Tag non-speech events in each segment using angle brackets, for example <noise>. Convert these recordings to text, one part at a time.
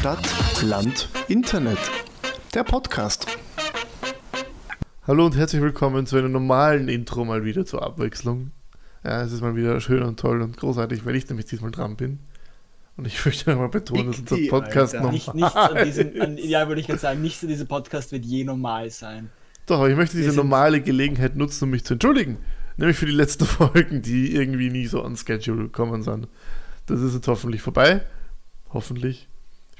Stadt, Land, Internet. Der Podcast. Hallo und herzlich willkommen zu einem normalen Intro mal wieder zur Abwechslung. Ja, es ist mal wieder schön und toll und großartig, weil ich nämlich diesmal dran bin. Und ich <laughs> möchte nochmal betonen, dass unser Podcast Alter. Nicht, nichts an diesem, an, ja, würde ich gerade sagen, nichts an diesem Podcast wird je normal sein. Doch, aber ich möchte diese normale Gelegenheit nutzen, um mich zu entschuldigen. Nämlich für die letzten <laughs> Folgen, die irgendwie nie so on schedule gekommen sind. Das ist jetzt hoffentlich vorbei. Hoffentlich.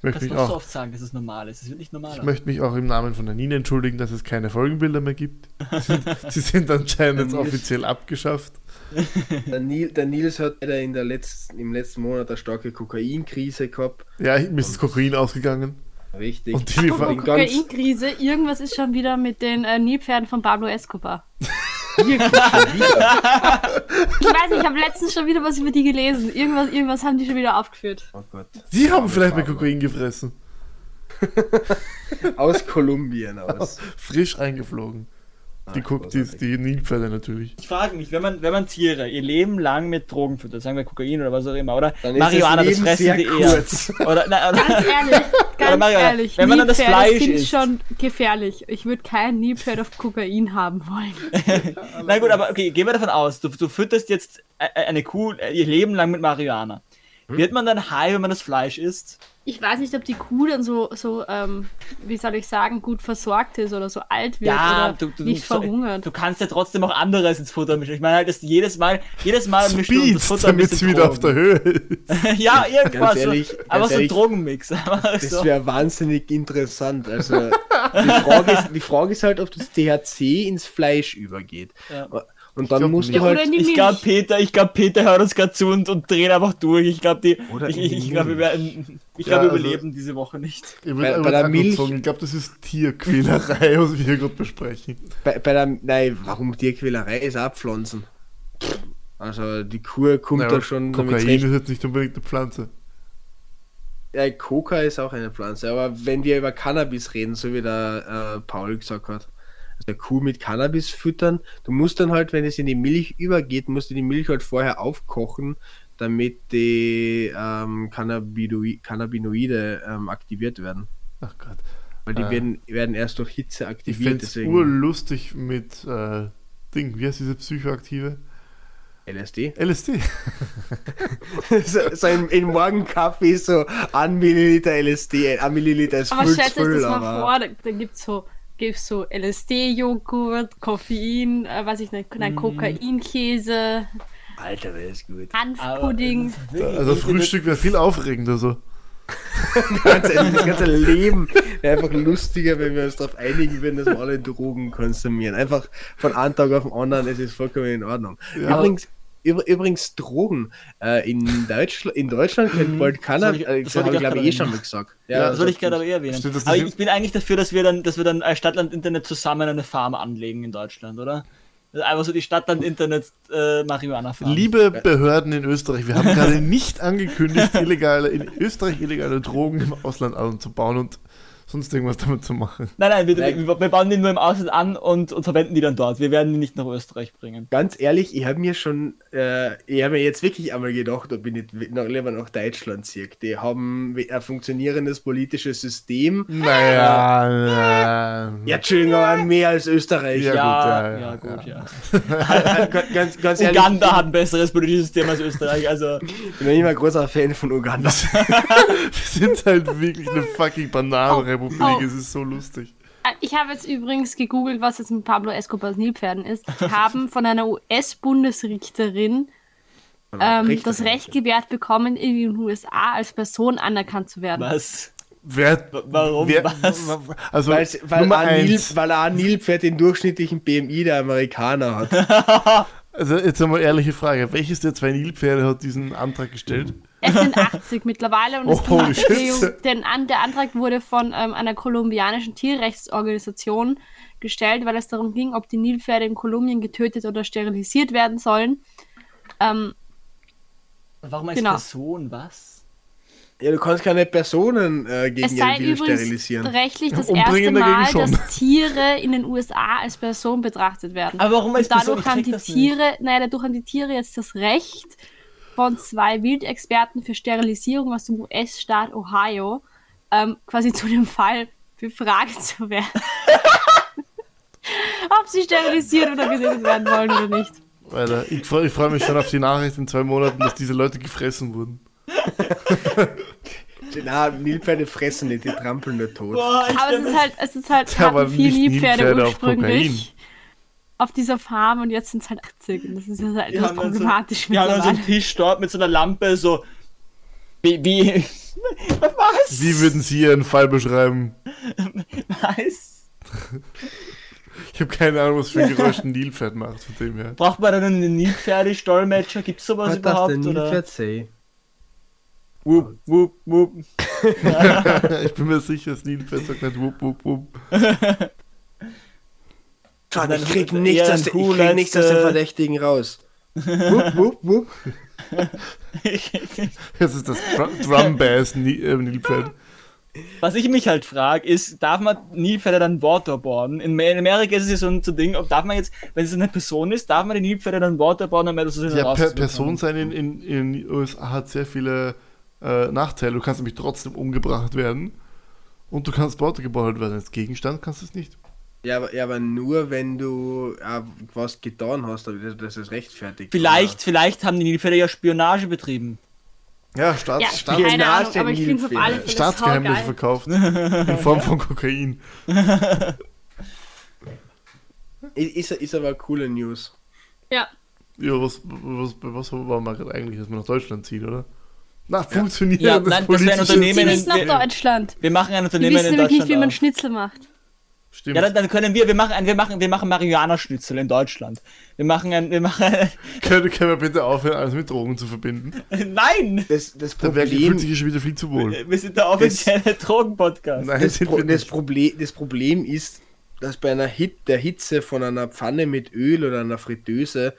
Ich möchte mich auch so oft sagen, dass es normal ist. Es wird nicht normal. Ich möchte mich auch im Namen von der Nina entschuldigen, dass es keine Folgenbilder mehr gibt. Sie sind, <laughs> sie sind anscheinend jetzt offiziell abgeschafft. Der, Nils, der Nils hat in der letzten, im letzten Monat eine starke Kokainkrise gehabt. Ja, mir ist das Kokain ausgegangen. Richtig. Und die Kokainkrise, irgendwas ist schon wieder mit den äh, Nilpferden von Pablo Escobar. <laughs> ich weiß nicht, ich habe letztens schon wieder was über die gelesen. Irgendwas, irgendwas haben die schon wieder aufgeführt. Oh Gott. Die haben vielleicht mit Kokain gefressen. aus Kolumbien aus. <laughs> Frisch eingeflogen. Die, guckt, die, die Nilpferde natürlich. Ich frage mich, wenn man, wenn man Tiere ihr Leben lang mit Drogen füttert, sagen wir Kokain oder was auch immer, oder Marihuana, das, das fressen die eher. <laughs> Oder, na, oder, ganz ehrlich, <laughs> ganz ehrlich, wenn man dann das Fleisch sind isst. schon gefährlich. Ich würde kein Nilpferd auf Kokain haben wollen. <laughs> na gut, aber okay, gehen wir davon aus, du, du fütterst jetzt e, e, eine Kuh ihr Leben lang mit Marihuana. Hm? Wird man dann high, wenn man das Fleisch isst? Ich weiß nicht, ob die Kuh dann so, so ähm, wie soll ich sagen, gut versorgt ist oder so alt wird ja, oder du, du, nicht du, verhungert. Du kannst ja trotzdem auch anderes ins Futter mischen. Ich meine halt, dass jedes Mal, jedes Mal mischst du das Futter damit es wieder auf der Höhe ist. <laughs> ja, irgendwas. Ehrlich, so, aber ehrlich, so ein Drogenmix. <laughs> das wäre wahnsinnig interessant. Also die Frage, ist, die Frage ist halt, ob das THC ins Fleisch übergeht. Ja. Und dann musst du halt. Ich glaube, Peter, ich glaube, Peter hört uns gerade zu und, und dreht einfach durch. Ich glaube, die, ich, ich, ich glaube, wir werden, ich ja, glaube, also, überleben diese Woche nicht. Ich bei, bei der Milch. Ich glaube, das ist Tierquälerei, <laughs> was wir hier gerade besprechen. Bei, bei der, nein, warum Tierquälerei ist auch Pflanzen. Also die Kuh kommt naja, da schon. Kokain ist jetzt nicht unbedingt eine Pflanze. Ja, Coca ist auch eine Pflanze, aber wenn wir über Cannabis reden, so wie der äh, Paul gesagt hat, der Kuh mit Cannabis füttern. Du musst dann halt, wenn es in die Milch übergeht, musst du die Milch halt vorher aufkochen, damit die ähm, Cannabinoide ähm, aktiviert werden. Ach Gott. Weil die äh, werden, werden erst durch Hitze aktiviert. Ich finde es urlustig mit äh, Ding, wie heißt diese Psychoaktive? LSD? LSD. <laughs> <laughs> so, so in, in Morgenkaffee so ein Milliliter LSD, ein Milliliter ist Aber stellt euch das mal vor, da, da gibt es so gibt es so LSD-Joghurt, Koffein, äh, weiß ich nicht, nein, mhm. Kokainkäse. Alter, wäre das gut. Hanfpudding. Also Frühstück wäre viel aufregender so. <laughs> das, ganze, das ganze Leben wäre einfach lustiger, wenn wir uns darauf einigen würden, dass wir alle Drogen konsumieren. Einfach von einem Tag auf den anderen, es ist vollkommen in Ordnung. Ja. Übrigens, Übrigens Drogen. Äh, in, Deutschland, in Deutschland kennt bald keiner, ich, äh, das, das habe ich glaube ich eh schon mal gesagt. Ja, ja das wollte ich gerade aber eh erwähnen. Aber ich bin eigentlich dafür, dass wir dann, dass wir dann als Stadtland-Internet zusammen eine Farm anlegen in Deutschland, oder? Einfach so die Stadtland-Internet äh, Marihuana Farm. Liebe Behörden in Österreich, wir haben gerade nicht angekündigt, <laughs> illegale, in Österreich illegale Drogen im Ausland anzubauen und sonst irgendwas damit zu machen. Nein, nein, wir, nein. wir, bauen die nur im Ausland an und, und, verwenden die dann dort. Wir werden die nicht nach Österreich bringen. Ganz ehrlich, ich habe mir schon, äh, ich habe mir jetzt wirklich einmal gedacht, ob ich nicht noch lieber nach Deutschland ziehe. Die haben ein funktionierendes politisches System. Naja, äh, ja. ja, Entschuldigung, aber mehr als Österreich. Ja, ja, ja, gut, ja. ja. ganz, ganz ehrlich, Uganda hat ein besseres politisches System als Österreich, also. Ich bin ein großer Fan von Uganda. <laughs> wir sind halt wirklich eine fucking Banane. Republik. Oh. Es ist so lustig. Äh, ich habe jetzt übrigens gegoogelt, was jetzt mit Pablo Escobars Nilpferden ist. Die haben von einer US-Bundesrichterin ähm, das Recht gewährt bekommen, in den USA als Person anerkannt zu werden. Was? Wer, Warum? Wer, was? Also, weil, weil, ein Nil, weil ein Nilpferd den durchschnittlichen BMI der Amerikaner hat. <laughs> also, jetzt einmal ehrliche Frage: Welches der zwei Nilpferde hat diesen Antrag gestellt? Es sind 80 mittlerweile und oh, den, der Antrag wurde von ähm, einer kolumbianischen Tierrechtsorganisation gestellt, weil es darum ging, ob die Nilpferde in Kolumbien getötet oder sterilisiert werden sollen. Ähm, Warum als genau. Person was? Ja, du kannst keine Personen äh, gegen es sei ihren Willen sterilisieren. rechtlich das erste Mal, dass Tiere in den USA als Person betrachtet werden. Aber warum als Und dadurch Person? haben die Tiere, naja, dadurch haben die Tiere jetzt das Recht, von zwei Wildexperten für Sterilisierung aus dem US-Staat Ohio, ähm, quasi zu dem Fall befragt zu werden. <laughs> Ob sie sterilisiert oder gesetzt werden wollen oder nicht. Alter, ich freue freu mich schon auf die Nachricht in zwei Monaten, dass diese Leute gefressen wurden. Na, Nilpferde fressen nicht, die trampeln nur tot. Boah, Aber es ist halt, es ist halt, ja, hatten vier Nilpferde, Nilpferde ursprünglich auf, dieser Farm und jetzt sind es halt 80 und das ist ja halt etwas problematisch. So, wir haben so einen Tisch dort mit so einer Lampe, so wie, wie <laughs> was? Wie würden Sie Ihren Fall beschreiben? <laughs> Was? Ich habe keine Ahnung, was für ein Geräusch ein Nilpferd macht, von dem her. Braucht man dann einen Nilpferde-Dolmetscher? Gibt es sowas was überhaupt? Was darf der Nilpferd say? Wupp, wupp, wupp. <laughs> ich bin mir sicher, das Nilpferd sagt nicht wupp, wupp, wupp. Schade, ich krieg nichts, aus, ich krieg nichts aus den Verdächtigen raus. wupp, wupp, wupp. <laughs> das ist das Drum Bass äh, Nilpferd. Was ich mich halt frage, ist, darf man Nilpferde dann waterboarden? In Amerika ist es ja so ein, so Ding, ob darf man jetzt, wenn es eine Person ist, darf man die Nilpferde dann waterboarden, damit das so Ja, per Person sein in, in, in den USA hat sehr viele äh, Nachteile. Du kannst nämlich trotzdem umgebracht werden und du kannst waterboardet werden. Als Gegenstand kannst du es nicht. Ja aber, ja, aber nur wenn du ja, was getan hast, das ist rechtfertigt. Vielleicht, oder? vielleicht haben die Nilpferde ja Spionage betrieben. Ja, Staats ja, Staats keine Ahnung, aber ich finde auf alle Fälle Staatsgeheimnis verkauft. <laughs> in Form von Kokain. <laughs> ist, ist aber coole News. Ja. Ja, was, was, was war man eigentlich, dass man nach Deutschland zieht, oder? Na, funktioniert ja, nein, das wäre ein Unternehmen in, nach Deutschland. Wir machen ein Unternehmen in Deutschland. nicht, wie man Schnitzel macht. Stimmt. Ja, dann, dann, können wir, wir machen, ein, wir machen, wir machen Marihuana-Schnitzel in Deutschland. Wir machen ein, wir machen. <laughs> können, können wir bitte aufhören, alles mit Drogen zu verbinden? <laughs> Nein! Das, das Problem. Da fühlt sich schon wieder viel zu wohl. Wir sind der offizielle Drogen-Podcast. Nein, das, Pro, das, Problem, das Problem ist, dass bei einer Hit, der Hitze von einer Pfanne mit Öl oder einer Fritteuse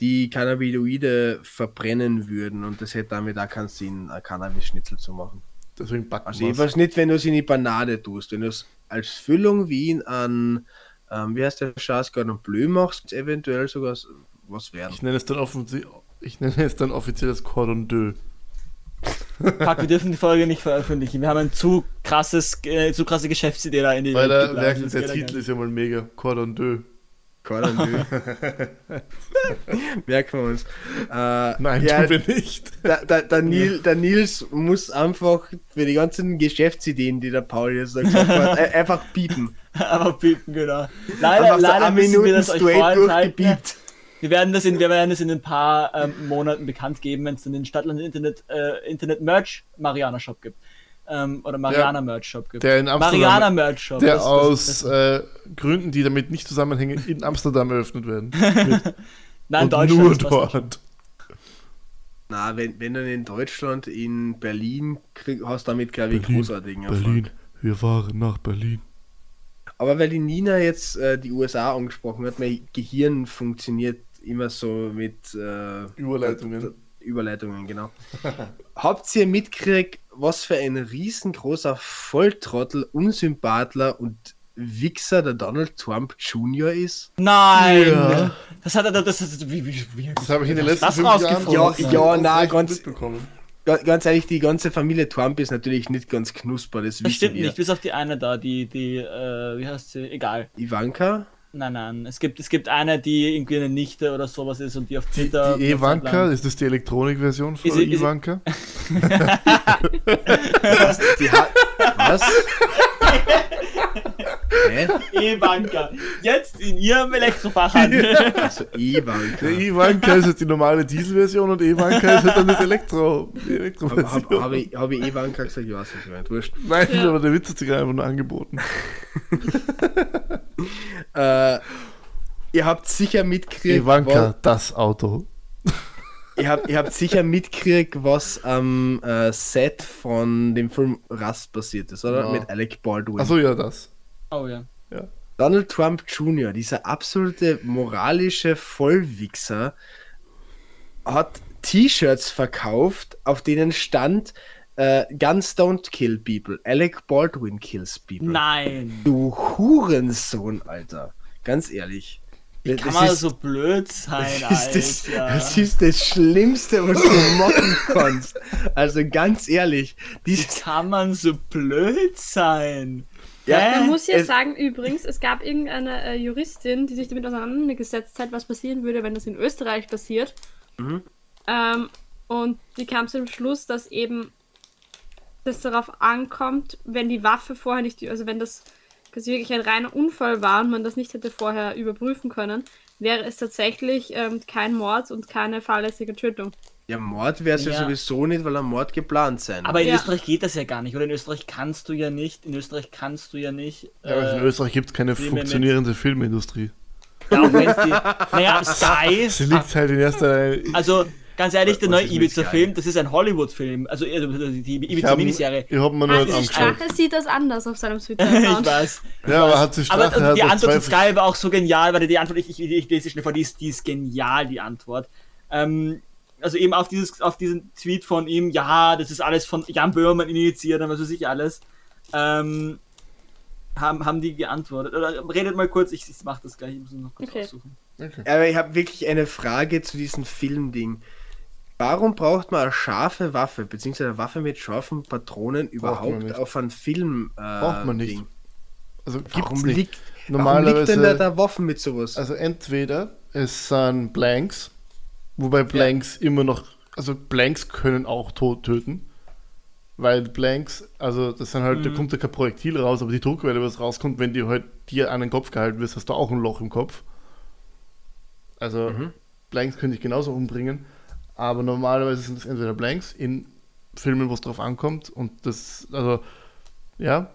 die Cannabinoide verbrennen würden und das hätte damit auch keinen Sinn, ein Cannabis-Schnitzel zu machen. Deswegen backen Also jedenfalls nicht, wenn du es in die Banane tust. Wenn du es als Füllung wie in an, ähm, wie heißt der Schaß, und Bleu machst, eventuell sogar was werden. Ich nenne es dann, offiziell, ich nenne es dann offiziell das Cordon Deux. Fuck, <laughs> wir dürfen die Folge nicht veröffentlichen. Wir haben ein zu krasses, äh, zu krasse Geschäftsidee da in die Weil der, der, der Titel ist ja mal mega. Cordon Deux. Cordon <laughs> Merken wir uns. Äh, Nein, ja, tun wir nicht. Der, der, der, Nil, der, Nils muss einfach für die ganzen Geschäftsideen, die der Paul jetzt gesagt hat, einfach piepen. <laughs> einfach piepen, genau. Leider, leider müssen wir das euch vorenthalten. Wir werden das in, wir werden das in ein paar ähm, Monaten bekannt geben, wenn es dann den Stadtland Internet, äh, Internet Merch Mariana Shop gibt ähm, oder Mariana Merch Shop gibt. Der in Amsterdam, Mariana Merch Shop. Der das, aus das, das, äh, Gründen, die damit nicht zusammenhängen, in Amsterdam eröffnet werden. <laughs> Nein, Und Deutschland. Nur dort. Na, wenn, wenn du in Deutschland, in Berlin krieg, hast, damit glaube ich großartigen Erfolg. Berlin, wir fahren nach Berlin. Aber weil die Nina jetzt äh, die USA angesprochen hat, mein Gehirn funktioniert immer so mit äh, Überleitungen. Überleitungen, genau. <laughs> Habt ihr mitgekriegt, was für ein riesengroßer Volltrottel, Unsympathler und Wichser der Donald Trump Jr. ist? Nein! Ja. Das hat er das, das, wie, wie, wie, das habe ich in den letzten fünf Jahren Ja, ja, na, ganz, ganz ehrlich, die ganze Familie Trump ist natürlich nicht ganz knusper. Das, das stimmt wir. nicht, bis auf die eine da, die, die, äh, wie heißt sie? Egal. Ivanka? Nein, nein. Es gibt, es gibt eine, die irgendwie eine Nichte oder sowas ist und die auf Twitter. Die, die Ivanka, ist das die Elektronikversion von ist, Ivanka? <laughs> <laughs> die hat, was? <laughs> Hä? <laughs> Ivanka. Jetzt in ihrem Elektrofachhandel. <laughs> Also <laughs> Ivanka. Der Ivanka ist jetzt die normale Dieselversion und Ivanka ist halt dann das Elektro. Elektroversion. Habe hab, hab ich, hab ich Ivanka gesagt? Ich weiß nicht, wurscht. Nein, ja. aber der Witz hat sich einfach nur angeboten. äh, ihr habt sicher mitgekriegt. Ivanka, das Auto. ihr, habt, ihr habt sicher mitgekriegt, was am äh, Set von dem Film Rust passiert ist, oder? Ja. Mit Alec Baldwin. Achso, ja, das. Oh ja. ja. Donald Trump Jr., dieser absolute moralische Vollwichser, hat T-Shirts verkauft, auf denen stand Uh, Guns don't kill people. Alec Baldwin kills people. Nein. Du Hurensohn, Alter. Ganz ehrlich. Wie kann man ist, so blöd sein, das ist, das, das ist das Schlimmste, was du machen kannst. Also ganz ehrlich. Wie kann man so blöd sein? Ja, man muss ja sagen, übrigens, es gab irgendeine äh, Juristin, die sich damit auseinandergesetzt hat, was passieren würde, wenn das in Österreich passiert. Mhm. Ähm, und die kam zu dem Schluss, dass eben das darauf ankommt, wenn die Waffe vorher nicht, also wenn das quasi wirklich ein reiner Unfall war und man das nicht hätte vorher überprüfen können, wäre es tatsächlich ähm, kein Mord und keine fahrlässige Tötung. Ja, Mord wäre es ja. ja. sowieso nicht, weil ein Mord geplant sein. Aber in ja. Österreich geht das ja gar nicht, oder? In Österreich kannst du ja nicht, in Österreich kannst du ja nicht. Ja, äh, in Österreich gibt es keine funktionierende Filmindustrie. Ja, auch wenn die. Naja, Sky. Sie liegt halt in erster Linie. Also, Ganz ehrlich, der neue Ibiza-Film, das ist ein Hollywood-Film. Also die Ibiza-Miniserie. Ich habe mir nur also Strache sieht das anders auf seinem Twitter-Account. <laughs> ich weiß. Ich ja, weiß. aber hat sich Strache Aber die Antwort von Sky war auch so genial, weil die Antwort, ich, ich, ich lese schnell vor, die ist, die ist genial, die Antwort. Ähm, also eben auf, dieses, auf diesen Tweet von ihm, ja, das ist alles von Jan Böhmermann initiiert und was weiß ich alles. Ähm, haben, haben die geantwortet. Oder redet mal kurz, ich, ich mache das gleich, ich muss noch kurz okay. aussuchen. Okay. Aber ich habe wirklich eine Frage zu diesem Filmding. Warum braucht man eine scharfe Waffe, beziehungsweise eine Waffe mit scharfen Patronen überhaupt auf einen Film? Äh, braucht man nicht. Ding? Also warum nicht. Liegt, normalerweise, warum liegt denn da, da Waffen mit sowas? Also entweder es sind Blanks, wobei Blanks ja. immer noch, also Blanks können auch tot töten, weil Blanks, also das sind halt, mhm. da kommt ja kein Projektil raus, aber die Druckwelle, was rauskommt, wenn die halt dir an den Kopf gehalten wirst, hast du auch ein Loch im Kopf. Also mhm. Blanks könnte ich genauso umbringen. Aber normalerweise sind es entweder Blanks in Filmen, wo es drauf ankommt und das, also, ja,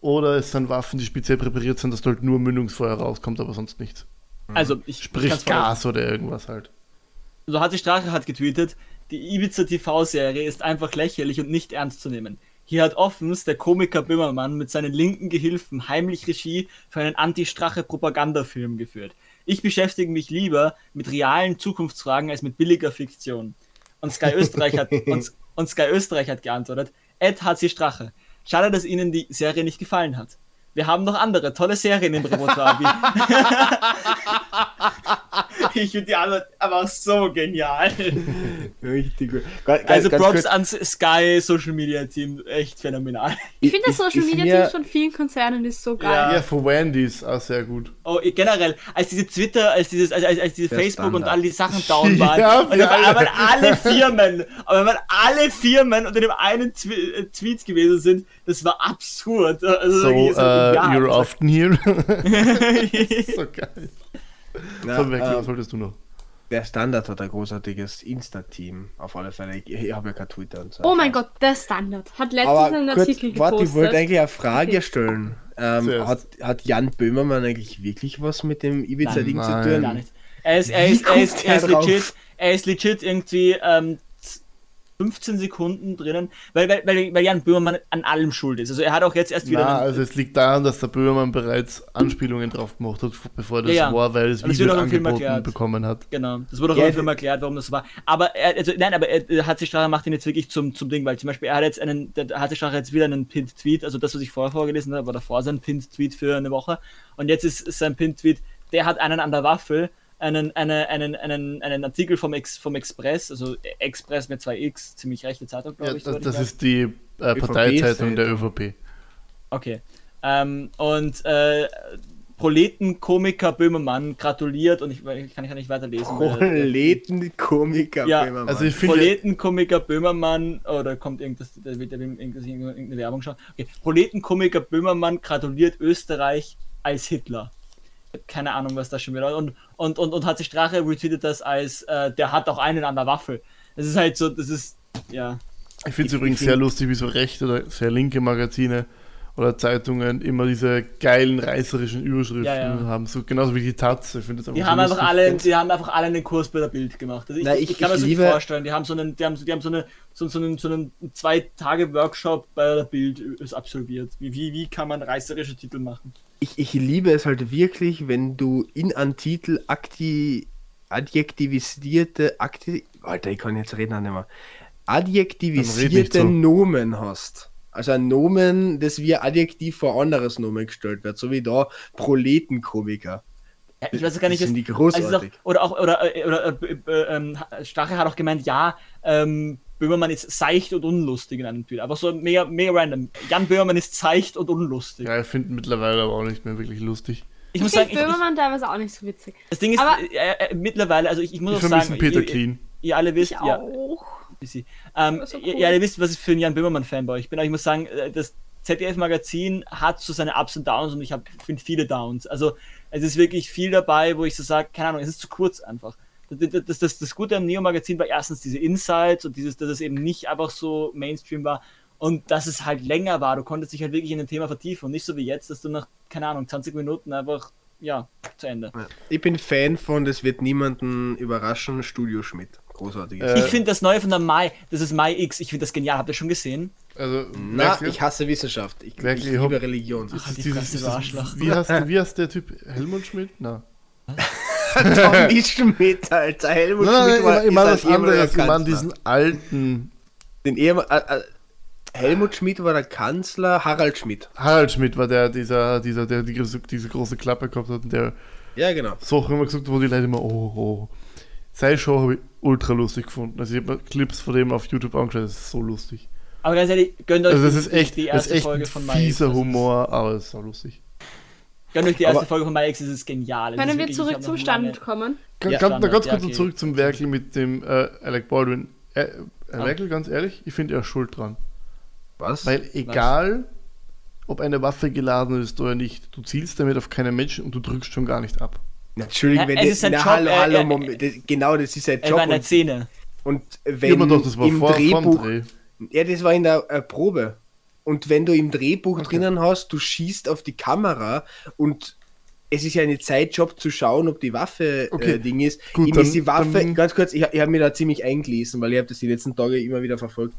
oder es sind Waffen, die speziell präpariert sind, dass da halt nur Mündungsfeuer rauskommt, aber sonst nichts. Also, ich Sprich Gas oder irgendwas halt. So hat die Strache hat getweetet, die Ibiza TV-Serie ist einfach lächerlich und nicht ernst zu nehmen. Hier hat offens der Komiker Böhmermann mit seinen linken Gehilfen heimlich Regie für einen Anti-Strache-Propagandafilm geführt. Ich beschäftige mich lieber mit realen Zukunftsfragen als mit billiger Fiktion. Und Sky Österreich hat, <laughs> und, und Sky Österreich hat geantwortet, Ed hat sie Strache. Schade, dass Ihnen die Serie nicht gefallen hat. Wir haben noch andere tolle Serien im Repertoire. <laughs> <laughs> <laughs> ich finde die Antwort aber so genial. <laughs> Richtig gut. also Props ans Sky Social Media Team, echt phänomenal. Ich finde das Social Media Team von vielen Konzernen ist so geil. Ja, ja für Wendy's auch sehr gut. Oh, generell, als diese Twitter, als dieses, als, als, als diese Der Facebook Standard. und all die Sachen down <laughs> waren, ja, und da waren alle Firmen, aber wenn alle Firmen unter dem einen äh, Tweet gewesen sind, das war absurd. Also, so, uh, you're often here. so geil. Na, so, weg, was wolltest du noch? Der Standard hat ein großartiges Insta-Team, auf alle Fälle. Ich, ich habe ja kein Twitter und so. Oh mein Gott, der Standard hat letztens Aber einen kurz, Artikel gepostet. Warte, ich wollte eigentlich eine Frage okay. stellen. Ähm, hat, hat Jan Böhmermann eigentlich wirklich was mit dem Ibiza-Ding zu tun? Gar nicht. Er ist, er ist, er ist, er ist legit, er ist legit irgendwie ähm, 15 Sekunden drinnen, weil, weil, weil, weil Jan Böhmermann an allem schuld ist. Also er hat auch jetzt erst wieder. Na, also es liegt daran, dass der Böhmermann bereits Anspielungen drauf gemacht hat, bevor das ja, ja. war, weil es Video angeboten bekommen hat. Genau, das wurde auch ja, im Film erklärt, warum das war. Aber er, also nein, aber er, hat sich macht ihn jetzt wirklich zum, zum Ding, weil zum Beispiel er hat jetzt einen, der hat sich jetzt wieder einen Pinned Tweet, also das, was ich vorher vorgelesen habe, war davor sein Pinned Tweet für eine Woche. Und jetzt ist sein Pinned Tweet, der hat einen an der Waffel einen, eine, einen, einen, einen Artikel vom, Ex, vom Express, also Express mit 2x, ziemlich rechte Zeitung, glaube ja, ich. Das, das ist die äh, Parteizeitung der ÖVP. Okay. Ähm, und äh, Proletenkomiker Böhmermann gratuliert und ich, ich kann, ich nicht weiterlesen. Proletenkomiker ja, Böhmermann. Also ich finde, Proletenkomiker Böhmermann, oder kommt irgendwas, da wird ja irgendeine Werbung schon. Okay. Proletenkomiker Böhmermann gratuliert Österreich als Hitler keine Ahnung, was das schon wieder. Und, und, und, und hat sich Strache retweetet das als, äh, der hat auch einen an der Waffe. Das ist halt so, das ist, ja. Ich finde es übrigens sehr lustig, wie so rechte oder sehr linke Magazine oder Zeitungen immer diese geilen reißerischen Überschriften ja, ja. haben, so genauso wie die Taz. Ich das die haben einfach alle, die haben einfach alle einen Kurs bei der Bild gemacht. Also ich, Na, ich, ich, kann mir das nicht vorstellen. Die haben so einen, die haben, die haben so eine so, so einen, so einen zwei Tage Workshop bei der Bild absolviert. Wie, wie, wie kann man reißerische Titel machen? Ich, ich liebe es halt wirklich, wenn du in einen Titel akti, adjektivisierte, akti, Alter, ich kann jetzt reden nicht mehr, adjektivisierte Nomen hast also ein Nomen, das wie ein Adjektiv vor anderes Nomen gestellt wird, so wie da Proletenkomiker. Ja, ich weiß gar nicht, das sind die also großartig. auch, oder auch, oder, äh, oder äh, äh, ähm, Strache hat auch gemeint, ja, ähm, Böhmermann ist seicht und unlustig in einem Tweet. Einfach so mega, mega random. Jan Böhmermann ist seicht und unlustig. Ja, ich finde mittlerweile aber auch nicht mehr wirklich lustig. Ich Ich muss finde sagen, ich, ich, Böhmermann teilweise auch nicht so witzig. das Ding ist, Aber- äh, äh, mittlerweile, also ich, ich muss Ich auch vermisse sagen, Peter ihr, Clean. ihr alle wisst, Ich ja, auch. Bisschen. Ähm, so ihr, cool. ihr alle wisst, was ich für ein Jan Böhmermann-Fanboy ich bin, aber ich muss sagen, äh, das ZDF-Magazin hat so seine Ups und Downs und ich finde viele Downs. Also es ist wirklich viel dabei, wo ich so sage, keine Ahnung, es ist zu kurz einfach. Das, das, das, das Gute am Neo-Magazin war erstens diese Insights und dieses, dass es eben nicht einfach so Mainstream war und dass es halt länger war. Du konntest dich halt wirklich in ein Thema vertiefen und nicht so wie jetzt, dass du nach, keine Ahnung, 20 Minuten einfach, ja, zu Ende. Ich bin Fan von, das wird niemanden überraschen, Studio Schmidt. Großartiges. Äh, Ich finde das Neue von der Mai, das ist Mai X, ich finde das genial. Habt ihr schon gesehen? Also, Na, wirklich- ich hasse Wissenschaft. Ich, ich Wirklich, liebe hopp- Religion. Ach, die dieses- dieses- du Arschloch. Wie heißt, <laughs> wie heißt der Typ? Helmut Schmidt? Na. <laughs> Tommy Schmidt, Alter. Helmut Nein, nein, Schmidt war, nein, ich meine ehemaliger anderes. Ich meine diesen alten Den Ehemann, äh, äh, Helmut Schmidt war der Kanzler, Harald Schmidt. Harald Schmidt war der, dieser, dieser, der die, große- diese große Klappe gehabt hat und der Ja, genau. Sachen immer gesagt hat, wo die Leute immer, oh, oh. Seine Show habe ich ultra lustig gefunden. Also ich habe mir Clips von dem auf YouTube angeschaut, das ist so lustig. Aber ganz ehrlich, gönnt euch Also das die- ist echt, die das ist erste echt Folge ein von Mai X. fieser Humor, aber es ist so lustig. Gönnt euch die erste Aber- Folge von My Ex, es ist genial. Können wir wirklich- ich zurück zum Stand kommen? Ganz, Ja, ganz, Standard, ganz ja, kurz okay. zurück zum Werkel mit dem äh, Alec Baldwin. Äh, Herr Ah. Werkel, ganz ehrlich, ich finde er schuld dran. Was? Weil egal, ob eine Waffe geladen ist oder nicht, du zielst damit auf keinen Menschen und du drückst schon gar nicht ab. Entschuldigung, Ja, wenn es die- ist sein na, Job, hallo, er- hallo, er- Moment, das, genau, das ist sein Er Job. war in der Und, Szene. und Ja, wenn aber doch, das war im vor, Drehbuch, Dreh. ja, das war in der äh, Probe. Und wenn du im Drehbuch drinnen hast, du schießt auf die Kamera und es ist ja eine Zeitjob zu schauen, ob die Waffe Okay, äh, Ding ist. gut, Ihm dann- ist die Waffe, dann- ganz kurz, ich, ich habe mir da ziemlich eingelesen, weil ich habe das die letzten Tage immer wieder verfolgt.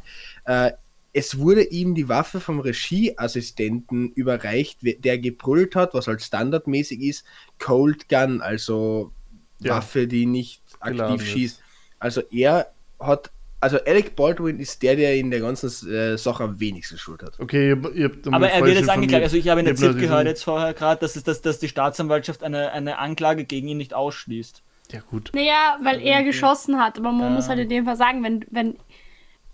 Äh, es wurde ihm die Waffe vom Regieassistenten überreicht, der gebrüllt hat, was halt standardmäßig ist, Cold Gun, also Ja. Waffe, die nicht aktiv schießt. Also er hat, also Alec Baldwin ist der, der in der ganzen äh, Sache am wenigsten Schuld hat. Okay, ihr, ihr habt Aber er wird jetzt angeklagt. Also ich habe in der ZIP gehört jetzt vorher gerade, dass, es- dass, dass die Staatsanwaltschaft eine, eine Anklage gegen ihn nicht ausschließt. Ja, gut. Naja, weil er geschossen hat, aber man Ja. muss halt in dem Fall sagen, wenn, wenn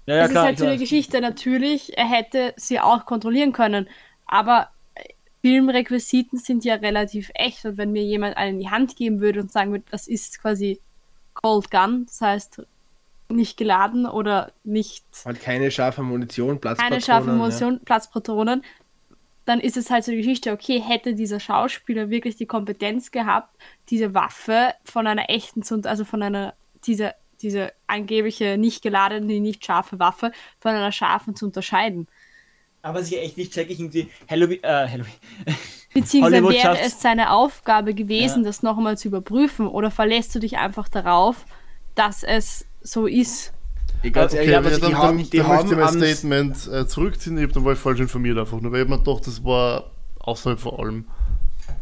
Ja, ja, das ist halt so eine. Geschichte, natürlich, er hätte sie auch kontrollieren können, aber äh, Filmrequisiten sind ja relativ echt und wenn mir jemand einen in die Hand geben würde und sagen würde, das ist quasi Cold Gun, das heißt nicht geladen oder nicht Hat keine scharfe Munition, Platzpatronen. keine scharfe ja. Munition, Platzpatronen, dann ist es halt so die Geschichte, okay, hätte dieser Schauspieler wirklich die Kompetenz gehabt, diese Waffe von einer echten also von einer, diese, diese angebliche nicht geladene, nicht scharfe Waffe von einer scharfen zu unterscheiden. Aber was ich echt nicht check, ich irgendwie Halloween, äh, Halloween. <laughs> Beziehungsweise wäre es seine Aufgabe gewesen, Ja. das nochmal zu überprüfen oder verlässt du dich einfach darauf, dass es so ist? Ganz Okay, ja, aber dann, die dann, haben, die möchte ich haben mein Statement äh, zurückziehen. Ich habe dann war ich falsch informiert einfach nur, weil ich mir gedacht, das war außerhalb vor allem.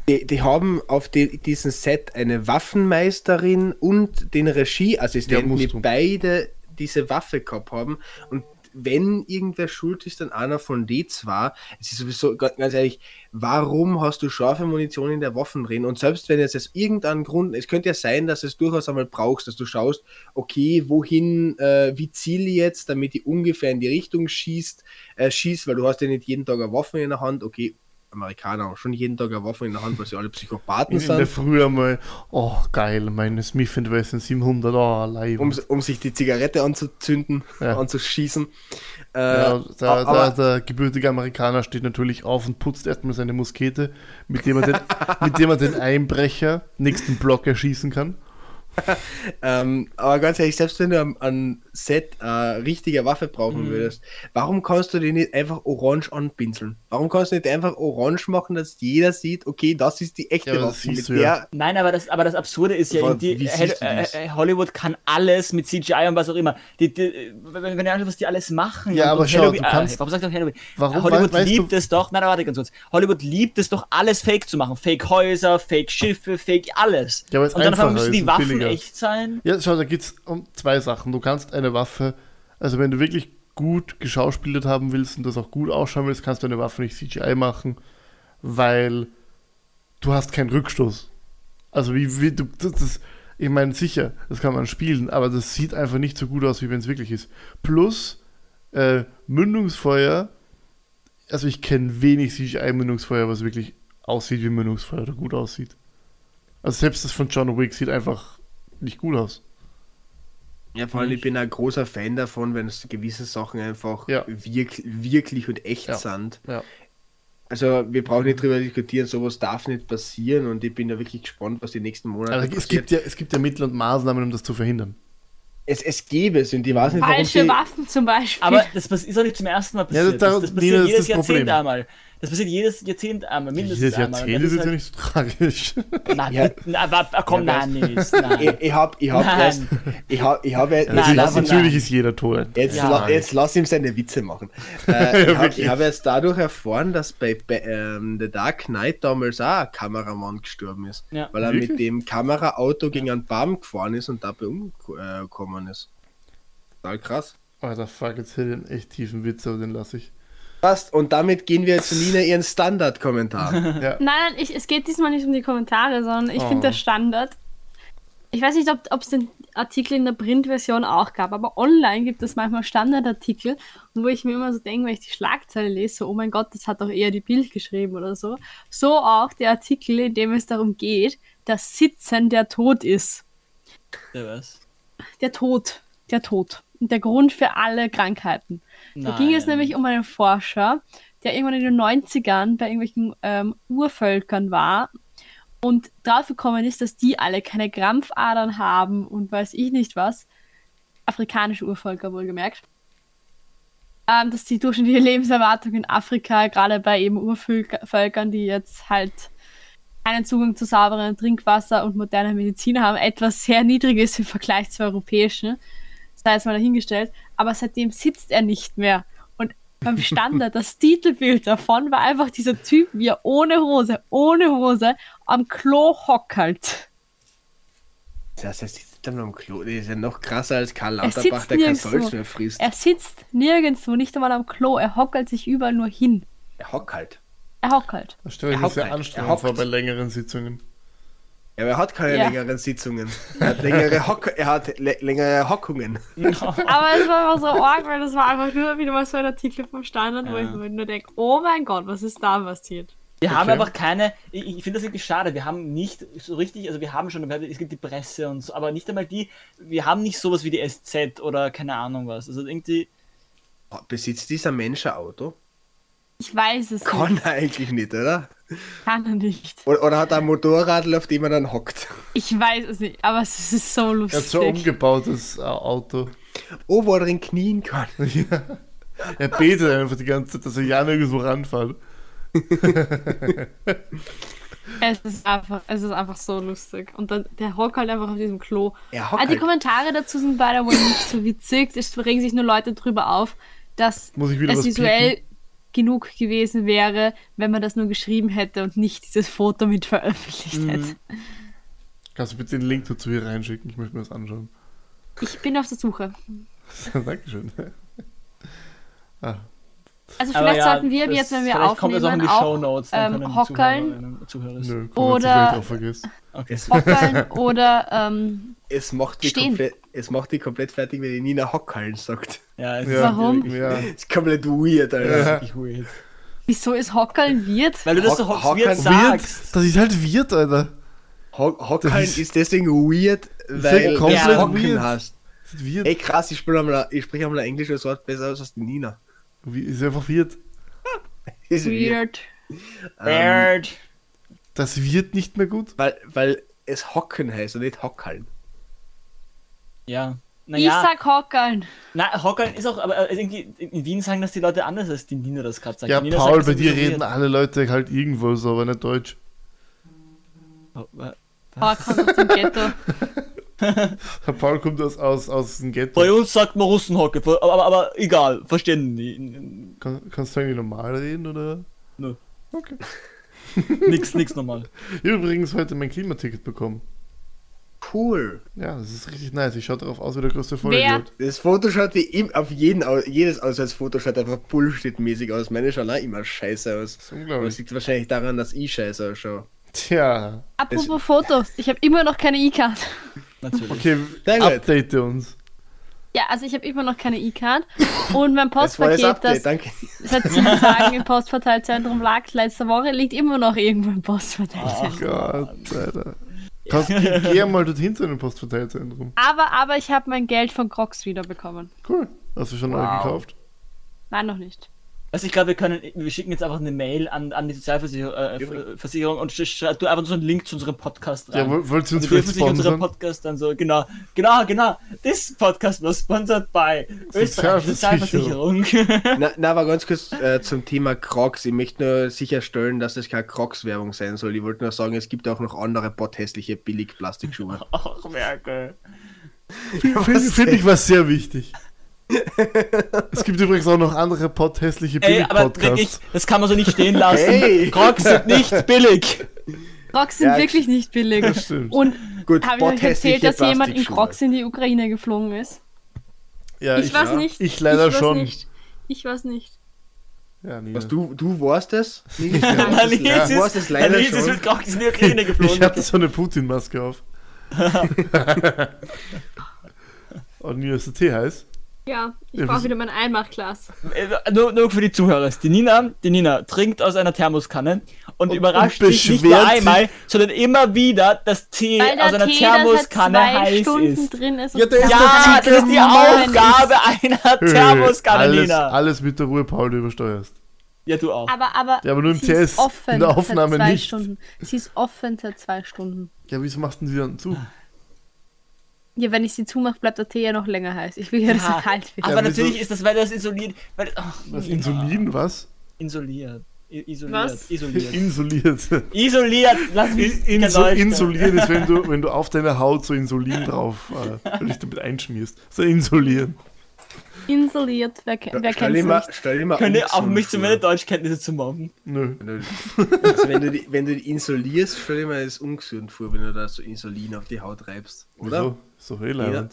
Die, die haben auf die, diesem Set eine Waffenmeisterin und den Regieassistenten, musst die beide diese Waffe gehabt haben. Und wenn irgendwer schuld ist, dann einer von die zwei. Es ist sowieso, ga- ganz ehrlich, warum hast du scharfe Munition in der Waffen drin? Und selbst wenn es aus irgendeinem Grund, es könnte ja sein, dass es durchaus einmal brauchst, dass du schaust, okay, wohin, äh, wie ziele ich jetzt, damit ich ungefähr in die Richtung schießt, äh, schießt, weil du hast ja nicht jeden Tag eine Waffe in der Hand, okay, Amerikaner haben schon jeden Tag eine Waffe in der Hand, weil sie alle Psychopathen In, in der sind, Früh einmal, oh geil, meine Smith Wesson 700, oh, live. um, um sich die Zigarette anzuzünden, Ja. anzuschießen. Äh, ja, der, aber- der, der gebürtige Amerikaner steht natürlich auf und putzt erstmal seine Muskete, mit dem er den, <laughs> mit dem er den Einbrecher nächsten Block erschießen kann. <laughs> Ähm, aber ganz ehrlich, selbst wenn du am, am Set äh, richtige Waffe brauchen Mhm. würdest, warum kannst du die nicht einfach orange anpinseln? Warum kannst du nicht einfach orange machen, dass jeder sieht, okay, das ist die echte Ja, Waffe, mit du der ja. Nein, aber das, aber das Absurde ist ja, Aber die, du äh, das? äh, Hollywood kann alles mit CGI und was auch immer. Die, die, wenn, wenn ihr anschaut, was die alles machen. Ja, aber schau, Halloween, du kannst- Äh, warum sagt doch Halloween? Warum Hollywood wei- weißt liebt du- es doch, nein, warte ganz kurz. Hollywood liebt es doch, alles fake zu machen. Fake Häuser, Fake Schiffe, Fake alles. Ja, aber es und dann müssen ist die Waffen billiger. echt sein. Ja, schau, da geht es um zwei Sachen. Du kannst eine Waffe, also wenn du wirklich gut geschauspielert haben willst und das auch gut ausschauen willst, kannst du eine Waffe nicht CGI machen, weil du hast keinen Rückstoß. Also wie, wie du, das, das, ich meine sicher, das kann man spielen, aber das sieht einfach nicht so gut aus, wie wenn es wirklich ist. Plus äh, Mündungsfeuer, also ich kenne wenig CGI-Mündungsfeuer, was wirklich aussieht wie Mündungsfeuer oder gut aussieht. Also selbst das von John Wick sieht einfach nicht gut aus. Ja, vor allem, ich bin ein großer Fan davon, wenn es gewisse Sachen einfach Ja. wirk wirklich und echt Ja. sind. Ja. Also, wir brauchen nicht drüber diskutieren, sowas darf nicht passieren und ich bin da wirklich gespannt, was die nächsten Monate Also es passiert. gibt, ja, es gibt ja Mittel und Maßnahmen, um das zu verhindern. Es, es gäbe es und ich weiß nicht, warum Falsche Waffen zum Beispiel. Aber das ist auch nicht zum ersten Mal passiert. da- das, das passiert das ist jedes. Jahrzehnt einmal. Das passiert jedes Jahrzehnt einmal, mindestens Jedes einmal. Jahrzehnt Das ist jetzt ja halt- nicht so tragisch. <laughs> Nein, Ja. na, komm, Ja, nein, Nils, nein. <laughs> ich, ich hab, ich hab Nein. erst, ich hab, ich hab, jetzt, Nein, natürlich, lass ist jeder tot. jetzt, Ja. la, jetzt lass ihm seine Witze machen. <laughs> Äh, ich habe hab jetzt dadurch erfahren, dass bei, bei ähm, The Dark Knight damals auch ein Kameramann gestorben ist, Ja. weil er Wirklich? mit dem Kameraauto gegen einen Baum gefahren ist und dabei umgekommen ist. Total krass. Alter, fuck, jetzt hätte ich einen echt tiefen Witz, aber den lasse ich. Passt, und damit gehen wir zu Nina ihren Standard-Kommentar. <laughs> Ja. Nein, nein, ich, es geht diesmal nicht um die Kommentare, sondern ich Oh. finde der Standard. Ich weiß nicht, ob es den Artikel in der Printversion auch gab, aber online gibt es manchmal Standardartikel, wo ich mir immer so denke, wenn ich die Schlagzeile lese, so, oh mein Gott, das hat doch eher die Bild geschrieben oder so. So auch der Artikel, in dem es darum geht, dass Sitzen der Tod ist. Der was? Der Tod. Der Tod. Der Grund für alle Krankheiten. Da ging es Nein. nämlich um einen Forscher, der irgendwann in den 90ern bei irgendwelchen ähm, Urvölkern war und drauf gekommen ist, dass die alle keine Krampfadern haben und weiß ich nicht was. Afrikanische Urvölker wohlgemerkt. Ähm, dass die durchschnittliche Lebenserwartung in Afrika, gerade bei eben Urvölkern, die jetzt halt keinen Zugang zu sauberem Trinkwasser und moderner Medizin haben, etwas sehr niedrig ist im Vergleich zu europäischen. Sei jetzt mal dahingestellt. Aber seitdem sitzt er nicht mehr. Und beim Standard, das <laughs> Titelbild davon war einfach dieser Typ, wie er ohne Hose, ohne Hose am Klo hockelt. Das heißt, ich sitze dann am Klo. Das ist ja noch krasser als Karl Er Lauterbach, sitzt der kein nirgendwo. Salz mehr frisst. Er sitzt nirgendwo, nicht einmal am Klo. Er hockelt sich überall nur hin. Er hockt halt. Er hockelt. Das stelle ich Er mir sehr halt. Er anstrengend vor bei längeren Sitzungen. Ja, aber er hat keine Ja. längeren Sitzungen. Er hat längere, Hock er hat lä- längere Hockungen. <laughs> Aber es war einfach so arg, weil das war einfach nur wieder mal so ein Artikel vom Standard, wo Ja. ich mir nur denke, oh mein Gott, was ist da passiert? Wir haben Okay. einfach keine, ich, ich finde das irgendwie schade, wir haben nicht so richtig, also wir haben schon, es gibt die Presse und so, aber nicht einmal die, wir haben nicht sowas wie die SZ oder keine Ahnung was. Also irgendwie, Besitzt dieser Mensch ein Auto? Ich weiß es Kann nicht. er eigentlich nicht, oder? <laughs> Kann er nicht. Oder, oder hat er ein Motorrad, auf dem er dann hockt? Ich weiß es nicht, aber es ist so Er hat lustig. so ein umgebautes äh, Auto. Oh, wo er drin knien kann. <laughs> Ja. Er betet einfach die ganze Zeit, dass er ja nirgendwo ranfällt. <laughs> Es ist einfach, es ist einfach so lustig. Und dann, der hockt halt einfach auf diesem Klo. Er Ah, hockt die halt. Kommentare dazu sind beide wohl nicht so witzig. Es regen sich nur Leute drüber auf, dass Muss ich wieder es visuell genug gewesen wäre, wenn man das nur geschrieben hätte und nicht dieses Foto mit veröffentlicht Mhm. hätte. Kannst du bitte den Link dazu hier reinschicken? Ich möchte mir das anschauen. Ich bin auf der Suche. <laughs> Dankeschön. Ah, Also vielleicht ja, sollten wir jetzt, wenn wir auch aufnehmen, die auch, ähm, können die hockeln. Nö, Oder- auch vergisst. Okay. hockeln <laughs> oder ähm, Es macht, die Stehen. komplett, es macht die komplett fertig, wenn die Nina Hockhallen sagt. Ja, es Ja. ist Warum? wirklich- Ja. Ist komplett weird, Alter. Ja. wirklich weird. wieso ist hockeln wird? Weil du das so Hock- Weird, sagst. das ist halt weird, Alter. Ho ist- ist, deswegen weird, weil du Hocken weird. hast. Das ist weird. Ey krass, ich spreche einmal, ich spreche einmal ein englisches Wort besser aus als die Nina. Wie, ist einfach weird. <laughs> Ist weird. Weird. Ähm, Weird. Das wird nicht mehr gut. weil, weil es Hocken heißt und nicht Hockhallen. Ja. Ich Naja, sag hockeln. na, Hockern ist auch, aber äh, irgendwie, in Wien sagen das die Leute anders, als die Nina das gerade sagt. Ja, Nina Paul, sagt bei dir reden alle Leute halt irgendwo so, aber nicht Deutsch. Oh, Paul kommt aus dem Ghetto. <laughs> Paul kommt aus, aus, aus dem Ghetto. Bei uns sagt man Russenhocke, aber, aber, aber egal, verstehen die. Kann, kannst du eigentlich normal reden, oder? Nö. Okay. <laughs> Nix, nix normal. Ich habe übrigens heute mein Klimaticket bekommen. Cool. Ja, das ist richtig nice. Ich schaue darauf aus wie der größte? Vollidiot. Das Foto schaut wie im, auf jeden, jedes Ausweisfoto schaut einfach Bullshit-mäßig aus. Meine schauen auch immer scheiße aus. Das ist es unglaublich. liegt wahrscheinlich daran, dass ich scheiße ausschaue. Tja. Apropos Fotos, ich habe immer noch keine E-Card. Natürlich. Okay, update uns. Ja, also ich habe immer noch keine E-Card. Und mein <laughs> Das das Postpaket, das danke. seit sieben Tagen im Postverteilzentrum lag, letzte Woche, liegt immer noch irgendwo im Oh Postverteilzentrum. Gott, Alter. Kannst, <laughs> geh, geh mal dorthin zu einem Postverteilzentrum. Aber, aber ich habe mein Geld von Crocs wiederbekommen. Cool. Hast du schon neu Wow. gekauft? Nein, noch nicht. Also ich glaube, wir können, wir schicken jetzt einfach eine Mail an, an die Sozialversicherung äh, und sch- sch- du einfach so einen Link zu unserem Podcast rein. Ja, woll- wollt ihr uns dürfen vielleicht sich unseren? Podcast dann so, genau, genau, genau. This podcast was sponsored by Österreich Sozialversicherung. Sozialversicherung. Na, na, aber ganz kurz äh, zum Thema Crocs. Ich möchte nur sicherstellen, dass das keine Crocs-Werbung sein soll. Ich wollte nur sagen, es gibt auch noch andere potthässliche Billig-Plastikschuhe. Ach, Merkel. Finde find ich was sehr wichtig. Es gibt übrigens auch noch andere potthässliche Ey, aber wirklich, Billig-Podcasts. das kann man so nicht stehen lassen. Hey. Crocs sind nicht billig. Crocs sind Ja, wirklich nicht billig. Das stimmt. Und Gut, habe ich euch erzählt, dass jemand in. Crocs in die Ukraine geflogen ist? Ja, ich, weiß ja. nicht. Ich leider weiß schon. Nicht. Ich weiß nicht. Ja. Was, du, du warst es? Liest Ja, es, du hast es leider es schon. mit Crocs in die Ukraine <laughs> geflogen. Ich hatte so eine Putin-Maske auf. <laughs> Und wie ist der Tee heiß? Ja, ich brauche wieder mein Einmachglas. Äh, nur, nur für die Zuhörer. Die Nina, die Nina trinkt aus einer Thermoskanne und, Und- überrascht und sich nicht nur einmal, sondern immer wieder, dass Tee aus einer Tee da Thermoskanne heiß Stunden ist. drin ist. Ja, der ist Ja, das ist die Aufgabe einer Thermoskanne, alles, Nina. alles mit der Ruhe, Paul, du übersteuerst. Ja, du auch. Aber, aber, Ja, aber nur im sie Test, ist offen in der Aufnahme seit zwei nicht. Stunden. Sie ist offen seit zwei Stunden. Ja, wieso machst du sie dann zu? <laughs> Ja, wenn ich sie zumache, bleibt der Tee ja noch länger heiß. Ich will ja, dass er Ja, kalt wird. Aber Ja, natürlich ist das, weil das isoliert. Weil, ach, Was, Nina. Insulin, was? Isoliert. Isoliert. Was? Isoliert. <laughs> Insuliert. Isoliert. Lass mich <laughs> Insu Deutsch. insulieren ist, wenn du, wenn du auf deine Haut so Insulin drauf äh, <laughs> dich damit einschmierst. So insulieren. Insuliert, wer, wer Stell kennt dir es mal, nicht? stell dir mal Könnt ihr auf mich zu meine Deutschkenntnisse zu mobben? Nö. Wenn du, also wenn, du die, wenn du die insolierst, stell dir mal das ungesund vor, wenn du da so Insulin auf die Haut reibst. Oder? Wieso? Ist doch eh.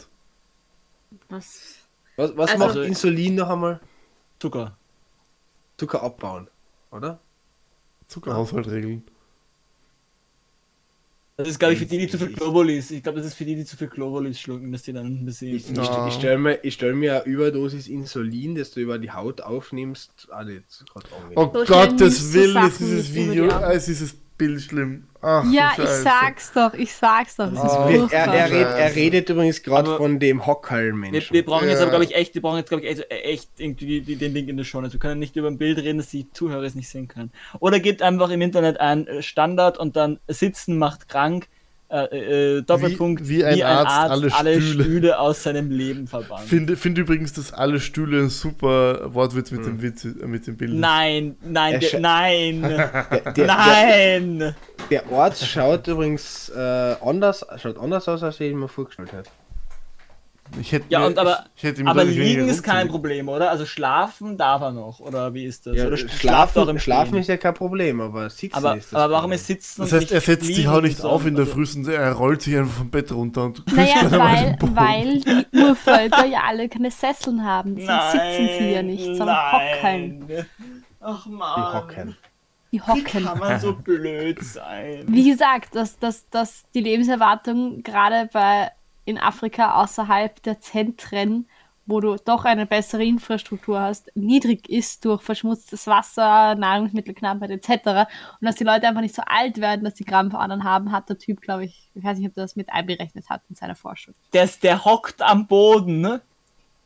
Was? Was, was Also- macht Insulin noch einmal? Zucker. Zucker abbauen, oder? Zuckerhaushalt regeln. Das ist, glaube ich, für die, die zu viel Globulis. Ich glaube, das ist für die, die zu viel Globulis schlucken, dass die dann ein bisschen. Ich, ich, Ja. ich stelle mir, ich stell mir eine Überdosis Insulin, das du über die Haut aufnimmst, gerade angenehm. Oh So Gottes Willen, Sachen ist dieses Video, Augen. ah, ist dieses Bild schlimm. Ach, Ja, ich sag's doch, ich sag's doch. Oh. er, er, er, red, er redet übrigens gerade von dem Wir, Hockhalm-Menschen. wir brauchen jetzt Ja. aber, glaube ich, echt, wir brauchen jetzt, glaube ich, echt, echt irgendwie die, den Link in der Show. Wir können nicht über ein Bild reden, dass die Zuhörer es nicht sehen können. Oder gebt einfach im Internet ein äh, Standard und dann Sitzen macht krank, äh, äh, Doppelpunkt, Wie- wie ein Arzt alle Stühle. Stühle. aus seinem Leben verbannt. Finde find übrigens, dass alle Stühle ein super Wortwitz mit, dem, Witz, äh, mit dem Bild. Nein, nein, Er der, nein, <laughs> Der, der, nein! der Ort schaut übrigens äh, anders, schaut anders aus, als ich mir vorgestellt hätte. Ich hätte Ja, mir- und aber, ich, ich aber liegen ist kein. Problem, oder? Also schlafen darf er noch, oder wie ist das? Ja, oder schlafen im schlafen ist ja kein Problem, aber sitzen aber, ist das aber warum ist Sitzen Das heißt, er setzt sich auch nicht auf in der so? Früh, sondern er rollt sich einfach vom Bett runter und küsst Naja, weil, weil die <laughs> Urvölker ja alle keine Sesseln haben. Sie sitzen sie ja nicht, sondern hocken. nein. Ach Die man. hocken. Die Wie hocken. kann man so <laughs> blöd sein? Wie gesagt, dass, dass, dass die Lebenserwartung gerade bei in Afrika außerhalb der Zentren, wo du doch eine bessere Infrastruktur hast, niedrig ist durch verschmutztes Wasser, Nahrungsmittelknappheit etc. Und dass die Leute einfach nicht so alt werden, dass die Krampfadern haben, hat der Typ, glaube ich, ich weiß nicht, ob er das mit einberechnet hat in seiner Forschung. Der, der hockt am Boden, ne?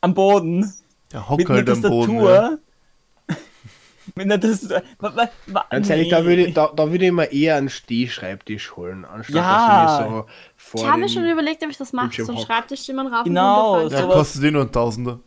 Am Boden. Der Mit hockt halt am Boden. Ja. Einer Tastatur. Wa- wa- wa- Ganz ehrlich, nee. da würde, da, da würde ich mir eher einen Stehschreibtisch holen, anstatt Ja. dass ich mir so vor Ich habe mir schon überlegt, ob ich das mache, so einen. Schreibtisch, den man rauf Genau, und sowas- kostet eh nur ein Tausender.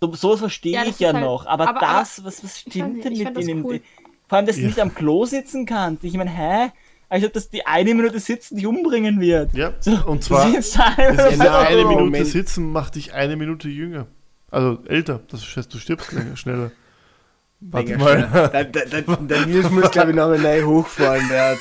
So, so verstehe Ja, das ich ja halt- noch. Aber, aber- das, was, was stimmt denn mit das ihnen? cool. Vor allem, dass du Ja. nicht am Klo sitzen kannst. Ich meine, hä? Ich glaube, dass die eine Minute sitzen dich umbringen wird. Ja, So, und zwar, du das eine. Minute Moment. sitzen macht dich eine Minute jünger. Also älter. Das heißt, du stirbst länger, schneller. Warte mal. Der, der, der, der Nils muss, glaube ich, nochmal neu hochfahren. Der,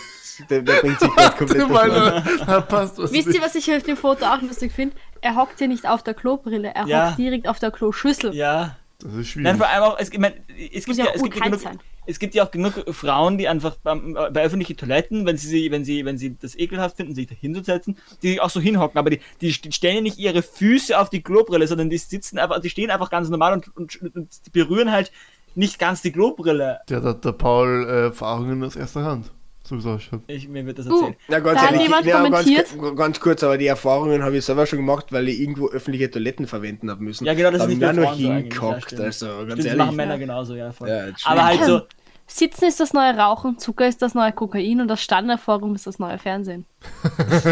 der, der bringt sich gerade komplett Warte durcheinander. mal. Da passt was Wisst ihr, was ich auf dem Foto auch lustig finde? Er hockt ja nicht auf der Klobrille, er Ja. hockt direkt auf der Kloschüssel. Ja. Das ist schwierig. Nein, vor allem auch, es, ich mein, es, gibt ja ja, es, gibt ja genug, sein. es gibt ja auch genug Frauen, die einfach beim, bei öffentlichen Toiletten, wenn sie, wenn sie, wenn sie das ekelhaft finden, sich da hinzusetzen, die sich auch so hinhocken, aber die, die stellen ja nicht ihre Füße auf die Klobrille, sondern die sitzen einfach, die stehen einfach ganz normal und, und, und die berühren halt nicht ganz die Klobrille. Der hat der Paul äh, Erfahrungen aus erster Hand. So gesagt hat. Ich, mir wird das erzählt. Uh, ja, ganz da ehrlich, jemand ja? Ganz, ganz, kurz, aber die Erfahrungen habe ich selber schon gemacht, weil ich irgendwo öffentliche Toiletten verwenden habe müssen. Ja, genau, das ist nicht nur nur hingekockt, ja, also ganz stimmt, ehrlich. Das machen Männer genauso, ja. Voll. Ja, aber halt so. Sitzen ist das neue Rauchen, Zucker ist das neue Kokain und das Standardforum ist das neue Fernsehen. <laughs>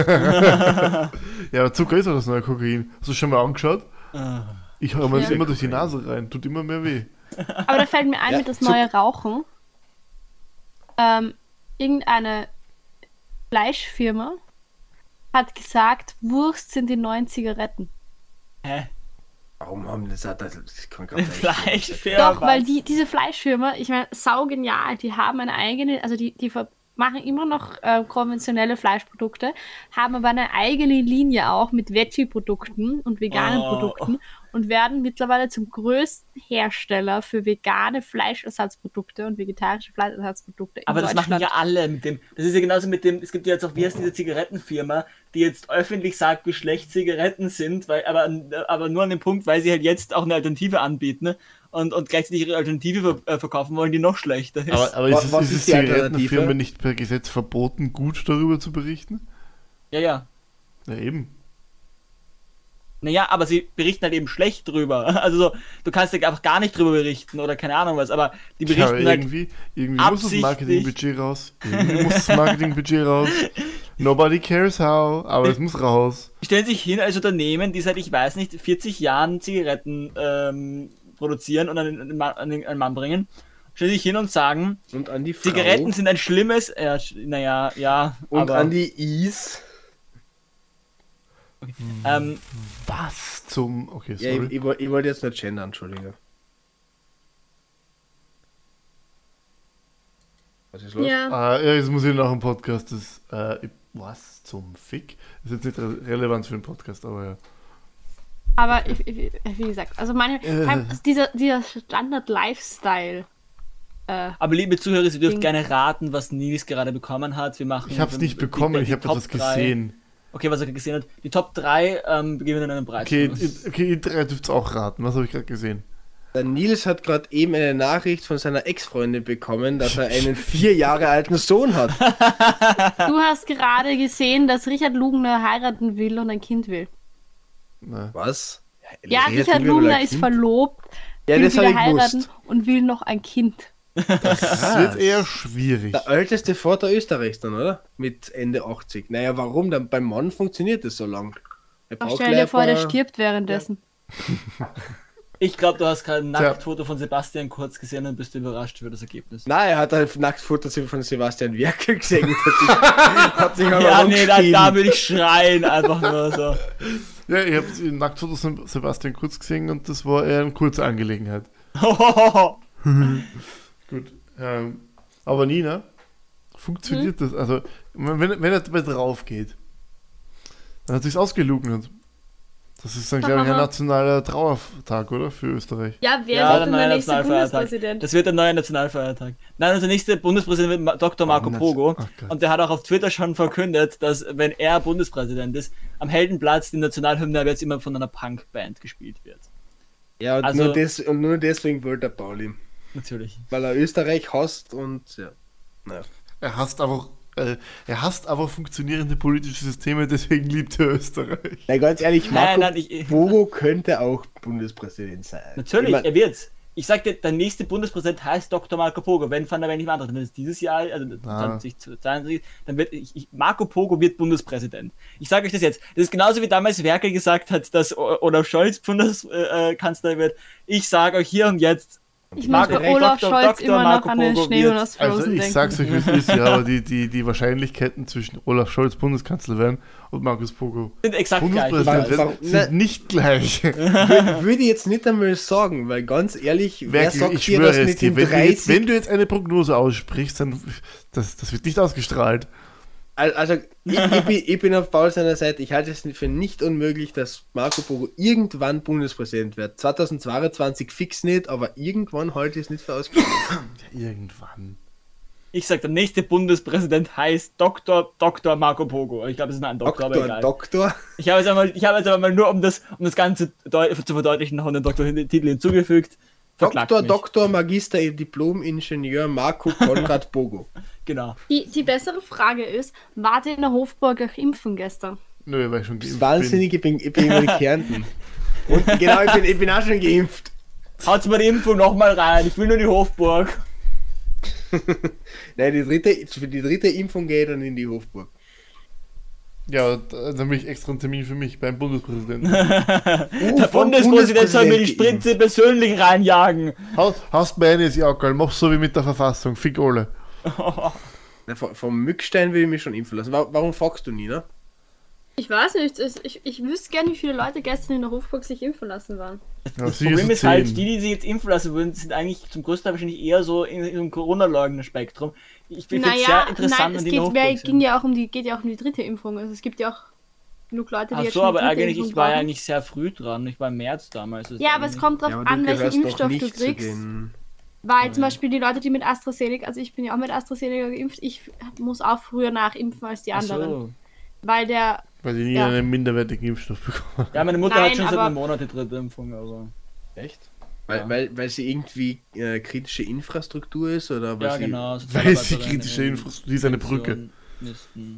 ja, aber Zucker ist auch das neue Kokain. Hast du schon mal angeschaut? Ah. Ich höre mir Ja. immer durch die Nase rein. Tut immer mehr weh. Aber da fällt mir ein Ja, mit das neue Rauchen. Ähm, irgendeine Fleischfirma hat gesagt, Wurst sind die neuen Zigaretten. Hä? Warum haben das das, das kann gar nicht Fleisch sein. für Doch, weil die, diese Fleischfirma, ich meine, saugenial, die haben eine eigene, also die, die machen immer noch äh, konventionelle Fleischprodukte, haben aber eine eigene Linie auch mit Veggie-Produkten und veganen Oh. Produkten und werden mittlerweile zum größten Hersteller für vegane Fleischersatzprodukte und vegetarische Fleischersatzprodukte in Aber das machen ja alle mit dem. Das ist ja genauso mit dem. Es gibt ja jetzt auch, wie heißt diese Zigarettenfirma, die jetzt öffentlich sagt, wie schlecht Zigaretten sind, weil, aber, aber nur an dem Punkt, weil sie halt jetzt auch eine Alternative anbieten ne? und, und gleichzeitig ihre Alternative ver äh, verkaufen wollen, die noch schlechter ist. Aber, aber ist es, was ist ist die? Zigarettenfirma nicht per Gesetz verboten, gut darüber zu berichten? ja, ja. Ja, eben. Naja, aber sie berichten halt eben schlecht drüber. <laughs> Also so, du kannst ja einfach gar nicht drüber berichten oder keine Ahnung was, aber die Tja, berichten halt. irgendwie, irgendwie muss das Marketingbudget raus. Irgendwie muss das Marketingbudget raus. <laughs> Nobody cares how, aber es muss raus. Die stellen sich hin als Unternehmen, die seit, ich weiß nicht, 40 Jahren Zigaretten ähm, produzieren und an den, an den Mann- an den, an den Mann bringen. Stellen sich hin und sagen, Und an die Frau Zigaretten sind ein schlimmes, äh, naja, ja, und aber, an die Is. Ähm, Was zum. Okay, Ja, sorry. ich, ich, woll- ich wollte jetzt nicht gendern, Entschuldige. Was ist los? Ja, Ah, ja, jetzt muss ich nach dem Podcast das. Äh, was zum Fick? Das ist jetzt nicht re relevant für den Podcast, aber ja. aber ich, ich, wie gesagt, also meine, Äh. dieser, dieser Standard-Lifestyle. Äh, aber liebe Zuhörer, Sie dürfen Ding. gerne raten, was Nils gerade bekommen hat. Wir machen Ich hab's die- nicht bekommen, die ich habe etwas gesehen. Okay, was er gesehen hat. Die Top 3 ähm, gewinnen einen Preis. Okay, ihr- okay ihr drei dürft auch raten. Was habe ich gerade gesehen? Der Nils hat gerade eben eine Nachricht von seiner Ex-Freundin bekommen, dass er einen vier Jahre alten Sohn hat. <laughs> du hast gerade gesehen, dass Richard Lugner heiraten will und ein Kind will. Na, Was? Ja, Richard über Lugner ist Kind? verlobt, Ja, will wieder ich heiraten gewusst. und will noch ein Kind. Das <laughs> wird eher schwierig. Der älteste Vater Österreichs dann, oder? Mit Ende 80. Naja, warum? Dann beim Mann funktioniert das so lang. Er Ach, stell dir vor, ein der stirbt währenddessen. Ich glaube, du hast gerade ein Tja. Nacktfoto von Sebastian Kurz gesehen und bist überrascht über das Ergebnis. Nein, er hat ein Nacktfoto von Sebastian Werkel gesehen. <laughs> Hat sich, hat sich Ja, nee, da, da würde ich schreien, einfach nur so. Ja, ich habe die Nacktfotos von Sebastian Kurz gesehen und das war eher eine kurze Angelegenheit. <laughs> Gut. Ähm, aber Nina, funktioniert das? Also, wenn, wenn er dabei drauf geht, dann hat sich's ausgelugnet. Das ist dann, glaube ich, ein nationaler Trauertag, oder? Für Österreich. Ja, wer Ja, wird der der neue nächste Nationalfeiertag. Bundespräsident? Das wird der neue Nationalfeiertag. Nein, unser nächster Bundespräsident wird Dr. Marco Nat- Pogo. Gott. Und der hat auch auf Twitter schon verkündet, dass, wenn er Bundespräsident ist, am Heldenplatz die Nationalhymne jetzt immer von einer Punkband gespielt wird. Ja, und, Also- nur des, und nur deswegen wollte der Pauli. Natürlich. Weil er Österreich hasst und ja. Er hasst einfach, äh, er hasst aber funktionierende politische Systeme, deswegen liebt er Österreich. Na, ganz ehrlich, Marco Nein, nein, ich- Bogo könnte auch Bundespräsident sein. Natürlich, Ich mein, er wird's. Ich sagte, der nächste Bundespräsident heißt Dr. Marco Pogo, wenn Van der Ven nicht mehr andere. Wenn es dieses Jahr, also Ah. 2022, dann wird ich, ich, Marco Pogo wird Bundespräsident. Ich sage euch das jetzt. Das ist genauso wie damals Merkel gesagt hat, dass Olaf Scholz Bundeskanzler äh, Kanzler wird. Ich sage euch hier und jetzt, Ich Recht, Olaf Dr. Scholz Dr. immer noch Marco an den Schneemann wird- aus Frozen Also ich denken. sag's euch, wie es ist, ja, <laughs> aber die, die, die Wahrscheinlichkeiten zwischen Olaf Scholz Bundeskanzler werden und Markus Pogo sind exakt gleich. Bundespräsident Warum- werden, sind nicht gleich. <laughs> würde ich jetzt nicht einmal sagen, weil ganz ehrlich, wer Merkel, sagt ich dir, schwöre dass es mit dir, wenn du, jetzt, 30... wenn du jetzt eine Prognose aussprichst, dann das, das wird nicht ausgestrahlt. Also, ich, ich, bin, ich bin auf Paul seiner Seite. Ich halte es für nicht unmöglich, dass Marco Polo irgendwann Bundespräsident wird. 2022 fix nicht, aber irgendwann halte ich es nicht für ausgeschlossen. Ja, irgendwann. Ich sag, der nächste Bundespräsident heißt Dr. Dr. Marco Pogo. Ich glaube, es ist ein Doktor, Doktor, aber egal. Doktor. Ich habe jetzt einmal, ich habe jetzt aber mal nur, um das, um das Ganze zu verdeutlichen, noch einen Doktortitel hinzugefügt. Doktor, mich. Doktor, Magister, Diplom-Ingenieur Marco Konrad Bogo. <laughs> Genau. Die, die bessere Frage ist, ihr in der Hofburg auch impfen gestern? Nö, weil ich schon geimpft Wahnsinnig, ich bin, ich bin in Kärnten. <laughs> Und genau, ich bin, ich bin auch schon geimpft. Haut's mal die Impfung nochmal rein. Ich will nur die Hofburg. <laughs> Nein, die dritte, für die dritte Impfung gehe ich dann in die Hofburg. Bin. Ja, da- dann will ich extra einen Termin für mich beim Bundespräsidenten. Uh, <laughs> Der vom Bundespräsident soll mir die Spritze persönlich reinjagen. Haus, hast meines Jackerl, mach so wie mit der Verfassung, fick alle. <laughs> vom- Mückstein will ich mich schon impfen lassen. Wa- Warum fragst du, Nina? Ich weiß nicht, es- ich, ich wüsste gerne, wie viele Leute gestern in der Hofburg sich impfen lassen waren. Ja, Das sie Problem ist halt, zehn. die, die sich jetzt impfen lassen würden, sind eigentlich zum größten Teil wahrscheinlich eher so in, in einem Corona-Leugner-Spektrum. Ich finde es sehr Naja, interessant, nein, es die in der geht, wer, Hofburg ging sind. ja auch um die, geht ja auch um die dritte Impfung. Also es gibt ja auch genug Leute, die Ach jetzt so, aber eigentlich, Impfung ich war ja brauchen. eigentlich sehr früh dran. Ich war im März damals. Also Ja, aber es kommt drauf Ja, an, du welchen Impfstoff du nicht kriegst. Weil zum Beispiel die Leute, die mit AstraZeneca, also ich bin ja auch mit AstraZeneca geimpft, ich muss auch früher nachimpfen als die Ach anderen. so. Weil der, Weil die nie Ja. einen minderwertigen Impfstoff bekommen. Ja, meine Mutter Nein, hat schon seit einem Monat die dritte Impfung, aber. Echt? Weil, Ja. weil, weil sie irgendwie äh, kritische Infrastruktur ist oder weil Ja, sie, genau. Weil sie kritische Infrastruktur, ist eine Brücke.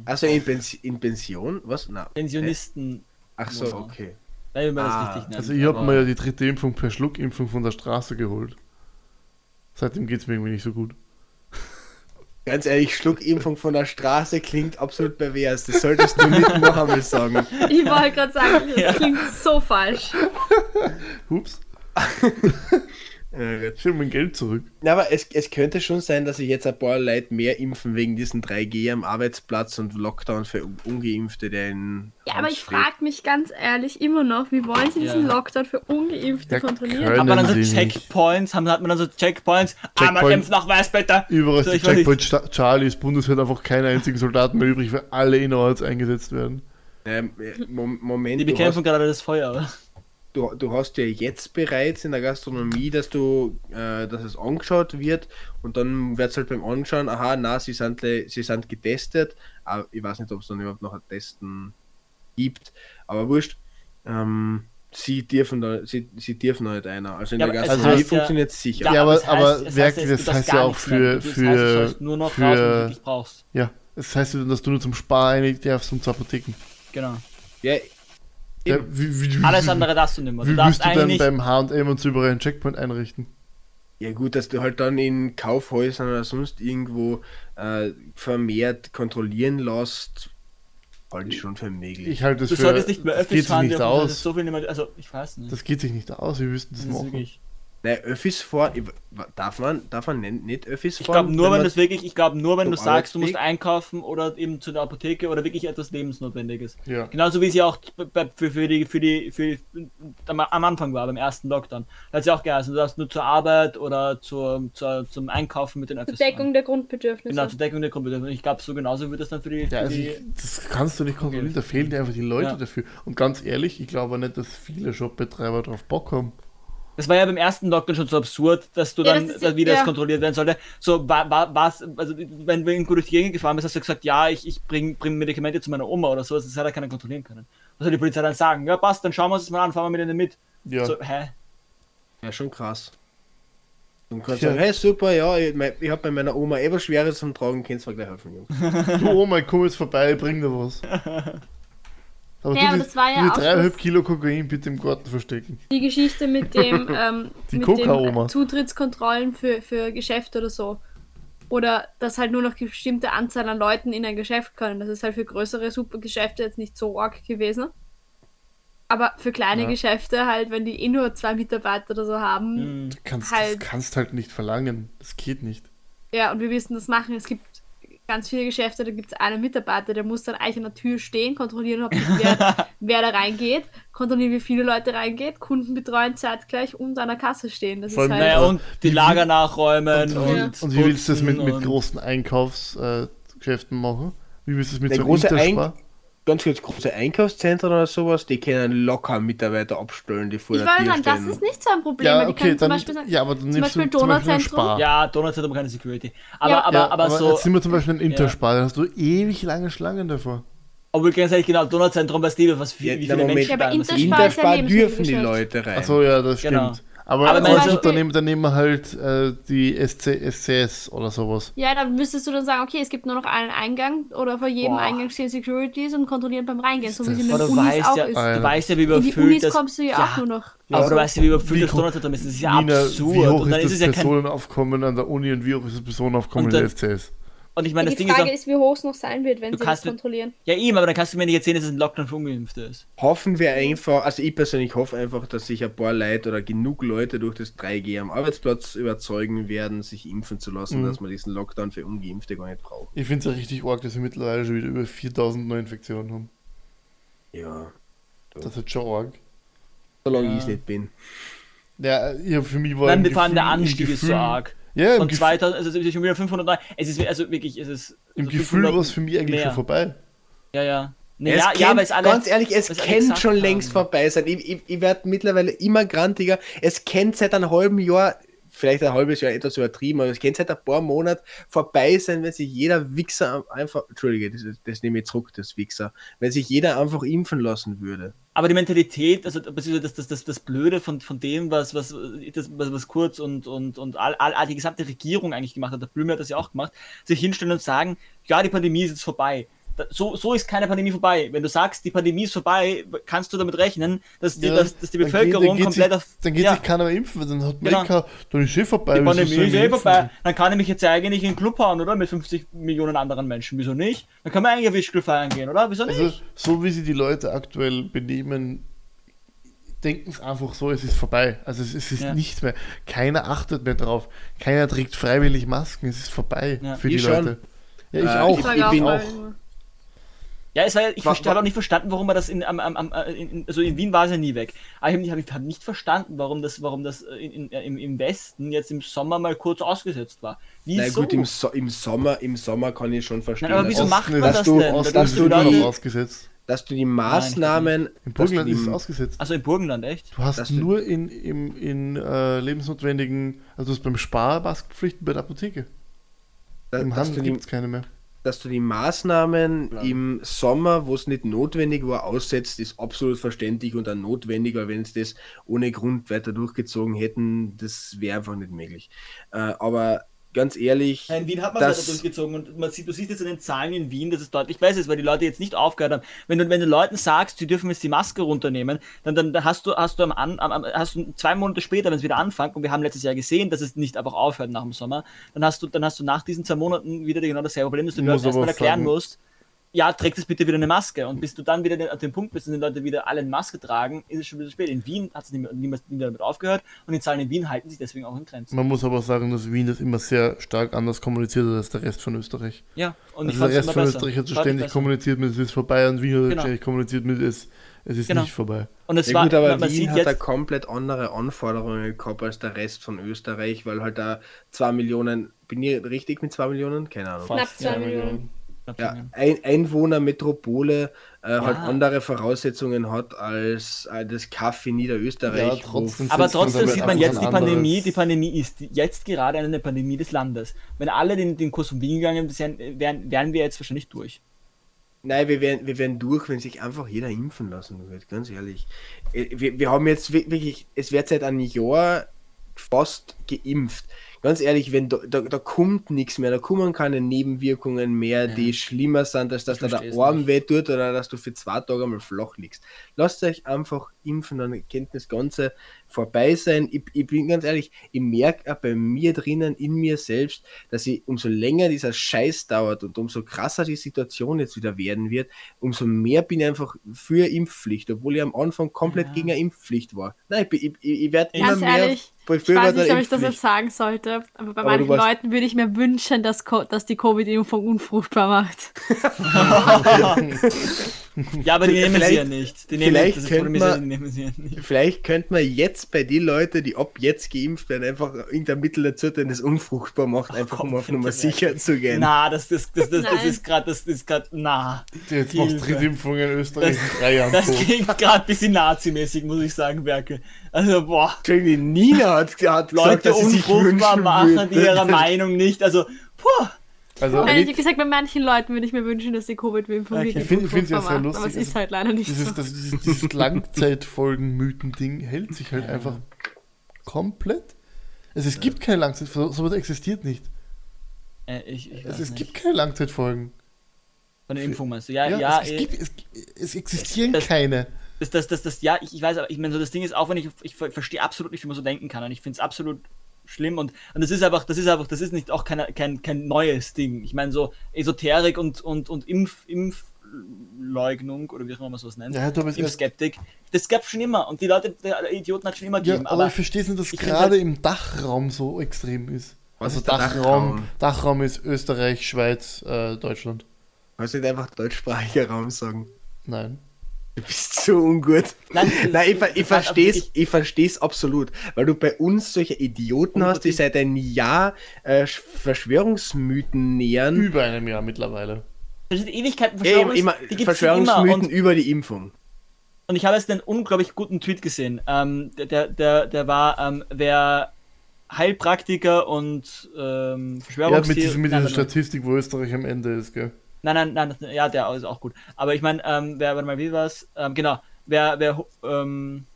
Also in, Pensi in Pension? Was? Na. Pensionisten. Ach so, okay. Nein, Ah, das richtig nennt. Also ich habe mir ja die dritte Impfung per Schluckimpfung von der Straße geholt. Seitdem geht es mir irgendwie nicht so gut. Ganz ehrlich, Schluckimpfung von der Straße klingt absolut pervers. Das solltest du nicht noch einmal sagen. ich wollte gerade sagen, das klingt so falsch. Hups, Äh, ich will mein Geld zurück. Na, aber es, es könnte schon sein, dass sich jetzt ein paar Leute mehr impfen wegen diesen 3G am Arbeitsplatz und Lockdown für Ungeimpfte, der in. Ja, aber ich frage mich ganz ehrlich immer noch, wie wollen sie diesen Ja. Lockdown für Ungeimpfte Ja, kontrollieren? Hat man dann so. Checkpoints, haben, hat man dann so Checkpoints, einmal Checkpoint. Impfnachweis bitte. Überall So, ist Checkpoint Charlie, das Bundeswehr einfach keine einzigen Soldaten mehr übrig, weil alle innerorts eingesetzt werden. Ähm, äh, Mom- Moment, Die bekämpfen gerade das Feuer. Du, du hast ja jetzt bereits in der Gastronomie, dass du, äh, dass es angeschaut wird und dann wird es halt beim Anschauen, aha, na, sie sind, le- sie sind getestet, aber ich weiß nicht, ob es dann überhaupt noch ein Testen gibt, aber wurscht. Ähm, sie dürfen da, sie, sie dürfen nicht einer. Also in Ja, der Gastronomie funktioniert es sicher. Ja, Ja, aber- es heißt- aber es heißt, das heißt ja auch für- Das heißt, für- sollst nur noch für- raus, wenn du wirklich brauchst. Ja, das heißt, dass du nur zum Sparen nicht darfst und zu Apotheken. Genau. Ja, Ja, wie, wie, wie, Alles andere darfst du nicht mehr. Du Wie darfst willst du dann beim H&M und so überall einen Checkpoint einrichten? Ja gut, dass du halt dann in Kaufhäusern oder sonst irgendwo äh, vermehrt kontrollieren lässt, halte ich schon für möglich. Ich halte das Du für... solltest nicht mehr das öffentlich geht sich fahren nicht dürfen, aus. so viel nicht mehr, also ich weiß nicht. Das geht sich nicht aus, wir müssten das, Das ist machen. wirklich, Nein, Öffis fahren, ich- darf man, darf man nicht- Öffis ich fahren? glaube nur, wenn das wirklich, ich glaube nur, wenn du sagst, du musst einkaufen oder eben zu der Apotheke oder wirklich etwas Lebensnotwendiges. Ja. Genauso wie es ja auch für, für die, für die, für am am Anfang war, beim ersten Lockdown. Da hat es ja auch geheißen, du darfst nur zur Arbeit oder zur, zur, zum Einkaufen mit den Zur Öffis Deckung fahren. der Grundbedürfnisse. Genau, zur Deckung der Grundbedürfnisse. Und ich glaube, so genauso wird das dann für die, für Ja, also die ich, das kannst du nicht kontrollieren, da fehlen dir einfach die Leute Ja. dafür. Und ganz ehrlich, ich glaube nicht, dass viele Shopbetreiber drauf Bock haben. Das war ja beim ersten Lockdown schon so absurd, dass du Ja, dann, das ist- wieder das ja. kontrolliert werden sollte. So, war, war, war's, also, wenn du irgendwo durch die Gegend gefahren bist, hast du gesagt, ja, ich, ich bring, bring Medikamente zu meiner Oma oder so, das hat ja keiner kontrollieren können. Was soll die Polizei dann sagen? Ja, passt, dann schauen wir uns das mal an, fahren wir mit denen mit. Ja. So, hä? Ja, schon krass. Und kannst Tja. sagen, hey super, ja, ich, mein, ich habe bei meiner Oma eh was Schweres zum Tragen, kannst du gleich helfen, Jungs. <laughs> Du Oma, komm jetzt vorbei, bring dir was. <laughs> Aber Ja, aber die, das war ja auch dreieinhalb Kilo Kokain bitte im Garten verstecken. Die Geschichte mit dem, <laughs> ähm, Die mit den Zutrittskontrollen für, für Geschäfte oder so. Oder dass halt nur noch bestimmte Anzahl an Leuten in ein Geschäft können. Das ist halt für größere Supergeschäfte jetzt nicht so arg gewesen. Aber für kleine Ja. Geschäfte halt, wenn die eh nur zwei Mitarbeiter oder so haben. Hm. Du kannst, Halt. das kannst halt nicht verlangen. Das geht nicht. Ja, und wir wissen das machen. Es gibt ganz viele Geschäfte, da gibt es einen Mitarbeiter, der muss dann eigentlich an der Tür stehen, kontrollieren, ob <laughs> wer, wer da reingeht, kontrollieren, wie viele Leute reingeht, Kunden betreuen zeitgleich und an der Kasse stehen. Das Vor ist halt. Naja, und die wie- Lager nachräumen Und, und, wie, und wie willst du das mit, mit großen Einkaufsgeschäften machen? Wie ist es mit Der so große Interspar? Ganz kurz, große Einkaufszentren oder sowas, die können locker Mitarbeiter abstellen, die vor Ich wollte sagen, das ist nicht so ein Problem. Ja, weil die okay, können zum dann, Beispiel sagen, ja, aber dann zum Beispiel Donauzentrum. Spar. Ja, Donuts hat aber keine Security. Aber, Ja. aber, Ja, aber, so. jetzt sind wir zum Beispiel ein Interspar, da hast du ewig lange Schlangen davor. Obwohl ganz ehrlich, genau, Donutzentrum, weißt du, was, wie, Ja, wie viele Moment. Menschen Ja, aber. Interspar- ist ja Interspar dürfen die. Leute rein. Achso, ja, das stimmt. Genau. Aber, Aber zum also, Beispiel- dann, nehmen, dann nehmen wir halt äh, die SC, SCS oder sowas. Ja, dann müsstest du dann sagen, okay, es gibt nur noch einen Eingang oder vor jedem Boah. Eingang stehen Securities und kontrollieren beim Reingehen, so wie es in den du Unis weißt auch ja, ist. Du weißt ja, wie In die überfüllt Unis das... kommst du ja, auch nur noch. Aber du weißt ja, wie überfüllt Wie das Donutzentrum ist. Das ist ja Wiener, absurd. wie hoch Und dann ist ist das es ja kein... Personenaufkommen an der Uni und wie hoch ist das Personenaufkommen Und in dann- der SCS? Und ich meine, das die Ding ist Frage auch... ist, wie hoch es noch sein wird, wenn sie das kontrollieren. Ja, eben, aber dann kannst du mir nicht erzählen, dass es ein Lockdown für Ungeimpfte ist. Hoffen wir einfach, also ich persönlich hoffe einfach, dass sich ein paar Leute oder genug Leute durch das 3G am Arbeitsplatz überzeugen werden, sich impfen zu lassen, Mhm. dass man diesen Lockdown für Ungeimpfte gar nicht braucht. Ich finde es ja richtig arg, dass wir mittlerweile schon wieder über 4000 Neuinfektionen haben. Ja, Das ist schon arg. solange Ja. ich es nicht bin. Ja, ja, für mich war Dann vor allem der Gefühl- Anstieg ist so Gefühl- arg. Ja, Und Gefühl, 2000, also es ist schon wieder 500 neu. Es ist also wirklich, es ist. im also Gefühl 500 war es für mich eigentlich mehr. schon vorbei. Ja, ja. Nee, es ja, kennt, ja, weil es alle. ganz ehrlich, es kennt schon haben. längst vorbei sein. Ich, ich, ich werde mittlerweile immer grantiger. Es kennt seit einem halben Jahr, vielleicht ein halbes Jahr etwas übertrieben, aber es kennt seit ein paar Monaten vorbei sein, wenn sich jeder Wichser einfach, Entschuldige, das, das nehme ich zurück, das Wichser, wenn sich jeder einfach impfen lassen würde. Aber die Mentalität, also das, das, das, das Blöde von, von dem, was, was, das, was, was Kurz und, und, und all, all, die gesamte Regierung eigentlich gemacht hat, der Blümel hat das ja auch gemacht, sich hinstellen und sagen, ja, die Pandemie ist jetzt vorbei. So, so ist keine Pandemie vorbei. Wenn du sagst, die Pandemie ist vorbei, kannst du damit rechnen, dass die, Ja, dass, dass die dann geht- Bevölkerung dann geht komplett sich, auf. Dann geht ja, sich keiner mehr impfen, weil dann hat man Genau. kein- dann ist eh vorbei. die Pandemie ist eh vorbei. Dann kann ich mich jetzt eigentlich in den Club hauen, oder? Mit 50 Millionen anderen Menschen. Wieso nicht? Dann kann man eigentlich auf Wischgrill feiern gehen, oder? Wieso nicht? Also, so wie sich die Leute aktuell benehmen, denken es einfach so, es ist vorbei. Also es, es ist Ja. nichts mehr. Keiner achtet mehr drauf. Keiner trägt freiwillig Masken. Es ist vorbei Ja. für Ich die schon. Leute. Ja, ich Äh, auch. ich- ich bin auch- Ja, es war ja, ich habe auch nicht verstanden, warum man das in, am, am, am, äh, in, in- also in Wien war es ja nie weg. Aber ich habe nicht, hab, ich hab nicht verstanden, warum das, warum das äh, in, in, äh, im, im Westen jetzt im Sommer mal kurz ausgesetzt war. Na Wieso? gut, im, so im, Sommer, im Sommer kann ich schon verstehen, Nein, aber wieso dass, macht man dass das du- denn? dass Dass du die die- Leute- ausgesetzt. dass du die Maßnahmen, Im dass du Burgenland die, ist es ausgesetzt. also im Burgenland, echt? Du hast dass du- nur in, im, in äh, lebensnotwendigen, also du hast beim Spar Maskenpflichten bei der Apotheke. dass, Im dass, Handel du gibt es keine mehr. Dass du die Maßnahmen im Sommer, wo es nicht notwendig war, aussetzt, ist absolut verständlich und dann notwendig, weil wenn es das ohne Grund weiter durchgezogen hätten, das wäre einfach nicht möglich. Äh, aber ganz ehrlich, Ja, in Wien hat man es das- durchgezogen und man sieht, du siehst jetzt an den Zahlen in Wien, dass es deutlich besser ist, weil die Leute jetzt nicht aufgehört haben. Wenn du, wenn du Leuten sagst, sie dürfen jetzt die Maske runternehmen, dann, dann, hast du, hast du am, An- am, am hast du zwei Monate später, wenn es wieder anfängt, und wir haben letztes Jahr gesehen, dass es nicht einfach aufhört nach dem Sommer, dann hast du, dann hast du nach diesen zwei Monaten wieder genau dasselbe Problem, dass du Leuten erstmal erklären sagen- musst, ja, trägt es bitte wieder eine Maske. Und bis du dann wieder den, an dem Punkt bist und die Leute wieder alle eine Maske tragen, ist es schon wieder spät. In Wien hat es niemand damit aufgehört und die Zahlen in Wien halten sich deswegen auch in Grenzen. Man muss aber sagen, dass Wien das immer sehr stark anders kommuniziert hat als der Rest von Österreich. Ja, und Also der es Rest immer von besser. Österreich hat so ständig besser. kommuniziert mit, es ist vorbei und Wien hat Genau. ständig kommuniziert mit, es, es ist Genau. nicht vorbei. Und es ja war, gut, aber man, man Wien sieht hat da komplett andere Anforderungen gehabt als der Rest von Österreich, weil halt da zwei Millionen, bin ich richtig mit zwei Millionen? Keine Ahnung. Knapp zwei Millionen. Ja, ein, Einwohner Metropole äh, halt Ja. andere Voraussetzungen hat als äh, das Kaff in Niederösterreich. Ja, trotzdem aber trotzdem sieht man jetzt die anderes- Pandemie. Die Pandemie ist jetzt gerade eine Pandemie des Landes. Wenn alle den, den Kurs von Wien gegangen wären, wären, wären wir jetzt wahrscheinlich durch. Nein, wir werden, wir werden durch, wenn sich einfach jeder impfen lassen wird, ganz ehrlich. Äh, Wir, wir haben jetzt wi- wirklich, es wird seit einem Jahr fast geimpft. Ganz ehrlich, wenn da, da, da kommt nichts mehr, da kommen keine Nebenwirkungen mehr, die schlimmer sind, als dass da der Arm weh tut oder dass du für zwei Tage mal flach liegst. Lasst euch einfach impfen, dann kennt das Ganze vorbei sein. Ich, ich bin ganz ehrlich, ich merke auch bei mir drinnen, in mir selbst, dass ich umso länger dieser Scheiß dauert und umso krasser die Situation jetzt wieder werden wird, umso mehr bin ich einfach für Impfpflicht, obwohl ich am Anfang komplett Ja. gegen eine Impfpflicht war. Nein, ich, ich, ich, ich werde immer Ganz mehr ich weiß nicht, ob ich das jetzt sagen sollte, aber bei Aber manchen Leuten würde ich mir wünschen, dass, dass die Covid-Impfung unfruchtbar macht. <laughs> <laughs> Ja, aber die <laughs> nehmen sie ja nicht. Die nehmen, vielleicht, das könnte man, die nehmen sie ja nicht. vielleicht könnte man jetzt bei den Leuten, die ab jetzt geimpft werden, einfach irgendein Mittel dazu, der das unfruchtbar macht, einfach um auf Nummer sicher zu gehen. Na, das, das, das, das, das ist gerade, das ist gerade, na. Jetzt macht. Drittimpfung in Österreich Das- in drei Jahren Das klingt gerade ein bisschen nazimäßig, muss ich sagen, Werke. Also, boah. Die Nina hat, hat gesagt, Leute dass sie sich unfruchtbar machen, würde. die ihrer Meinung nicht, also, puh. Also, Ehrlich gesagt, bei manchen Leuten würde ich mir wünschen, dass die Covid-Impfung Okay. Ich find- ich find's ja sehr macht, Aber es lustig, ist halt leider nicht dieses, so. das, dieses, dieses Langzeitfolgen-Mythen-Ding hält sich halt einfach komplett. Also es gibt keine Langzeitfolgen, sowas existiert nicht. Äh, ich, ich weiß Also es nicht. gibt keine Langzeitfolgen. Von der Impfung meinst du? Ja, Ja, ja, es, es, eh, gibt, es, es existieren Das- keine. das, das, das, das, ja, ich, ich weiß, aber ich meine, so das Ding ist auch, wenn ich, ich ver- verstehe absolut nicht, wie man so denken kann und ich finde es absolut schlimm und, und das ist einfach, das ist einfach, das ist nicht auch keine, kein, kein neues Ding. Ich meine, so Esoterik und, und, und Impf, Impfleugnung oder wie auch immer man sowas nennt, Ja, du bist erst, Impfskeptik, das gab es schon immer und die Leute, die Idioten hat es schon immer ja, gegeben, aber, aber ich verstehe es nicht, dass gerade halt- im Dachraum so extrem ist. Was also ist Dachraum, Dachraum? Dachraum ist Österreich, Schweiz, äh, Deutschland. Kannst du nicht einfach deutschsprachiger Raum sagen? Nein. Du bist so ungut. Nein, Nein, ich, ich verstehe es ich versteh's absolut, weil du bei uns solche Idioten hast, die seit einem Jahr äh, Verschwörungsmythen nähern. Über einem Jahr mittlerweile. das sind Ewigkeiten Ey, Verschwörungs, immer, schon immer Verschwörungsmythen und über die Impfung. Und ich habe jetzt einen unglaublich guten Tweet gesehen. Ähm, der, der, der, war, ähm, wer Heilpraktiker und ähm, Ja, mit, diesem, dieser Statistik, wo Österreich am Ende ist, gell? Nein, nein, nein, nein, ja, der ist auch gut. Aber ich meine, ähm, wer, warte mal, wie war's? Ähm, genau, wer, wer, ähm,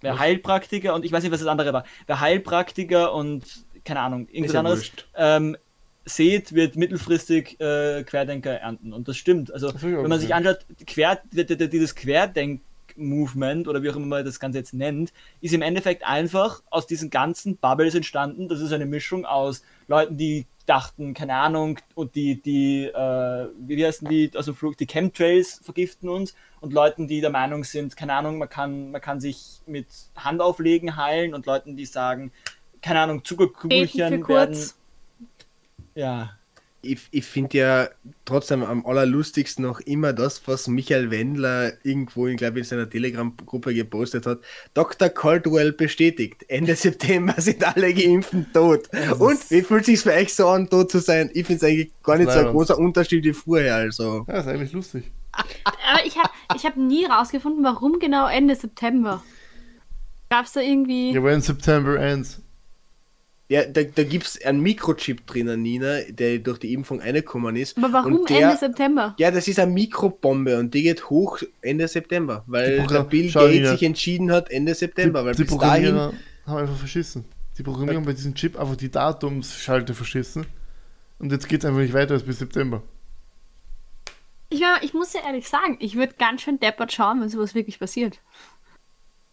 wer Heilpraktiker und ich weiß nicht, was das andere war. Wer Heilpraktiker und, keine Ahnung, irgendwas ja anderes ähm, seht, wird mittelfristig äh, Querdenker ernten. Und das stimmt. Also, Das wenn man sich anschaut, Quer, dieses Querdenk-Movement oder wie auch immer man das Ganze jetzt nennt, ist im Endeffekt einfach aus diesen ganzen Bubbles entstanden. Das ist eine Mischung aus Leuten, die dachten, keine Ahnung, und die, die, äh, wie heißen die dem Flug, die Chemtrails vergiften uns und Leuten, die der Meinung sind, keine Ahnung, man kann, man kann sich mit Handauflegen heilen und Leuten, die sagen, keine Ahnung, Zuckerkügelchen werden, kurz. ja, Ich, ich finde ja trotzdem am allerlustigsten noch immer das, was Michael Wendler irgendwo, ich glaube, in seiner Telegram-Gruppe gepostet hat. Dr. Caldwell bestätigt, Ende <laughs> September sind alle Geimpften tot. Und wie fühlt sich für euch so an, tot zu sein? Ich finde es eigentlich gar nicht so ein großer Unterschied wie vorher. Also. Ja, ist eigentlich lustig. Aber ich habe ich hab nie rausgefunden, warum genau Ende September. Gab es da irgendwie. Ja, when September ends. Ja, da, da gibt es einen Mikrochip drinnen, Nina, der durch die Impfung reingekommen ist. aber warum und der, Ende September? Ja, das ist eine Mikrobombe und die geht hoch Ende September, weil Die der Bill Schau, Gates Nina. sich entschieden hat Ende September, weil die bis dahin Programmierer haben einfach verschissen. Die Programmierer haben bei diesem Chip einfach die Datumsschalte verschissen. Und jetzt geht es einfach nicht weiter als bis September. Ich, mein, ich muss ja ehrlich sagen, ich würde ganz schön deppert schauen, wenn sowas wirklich passiert.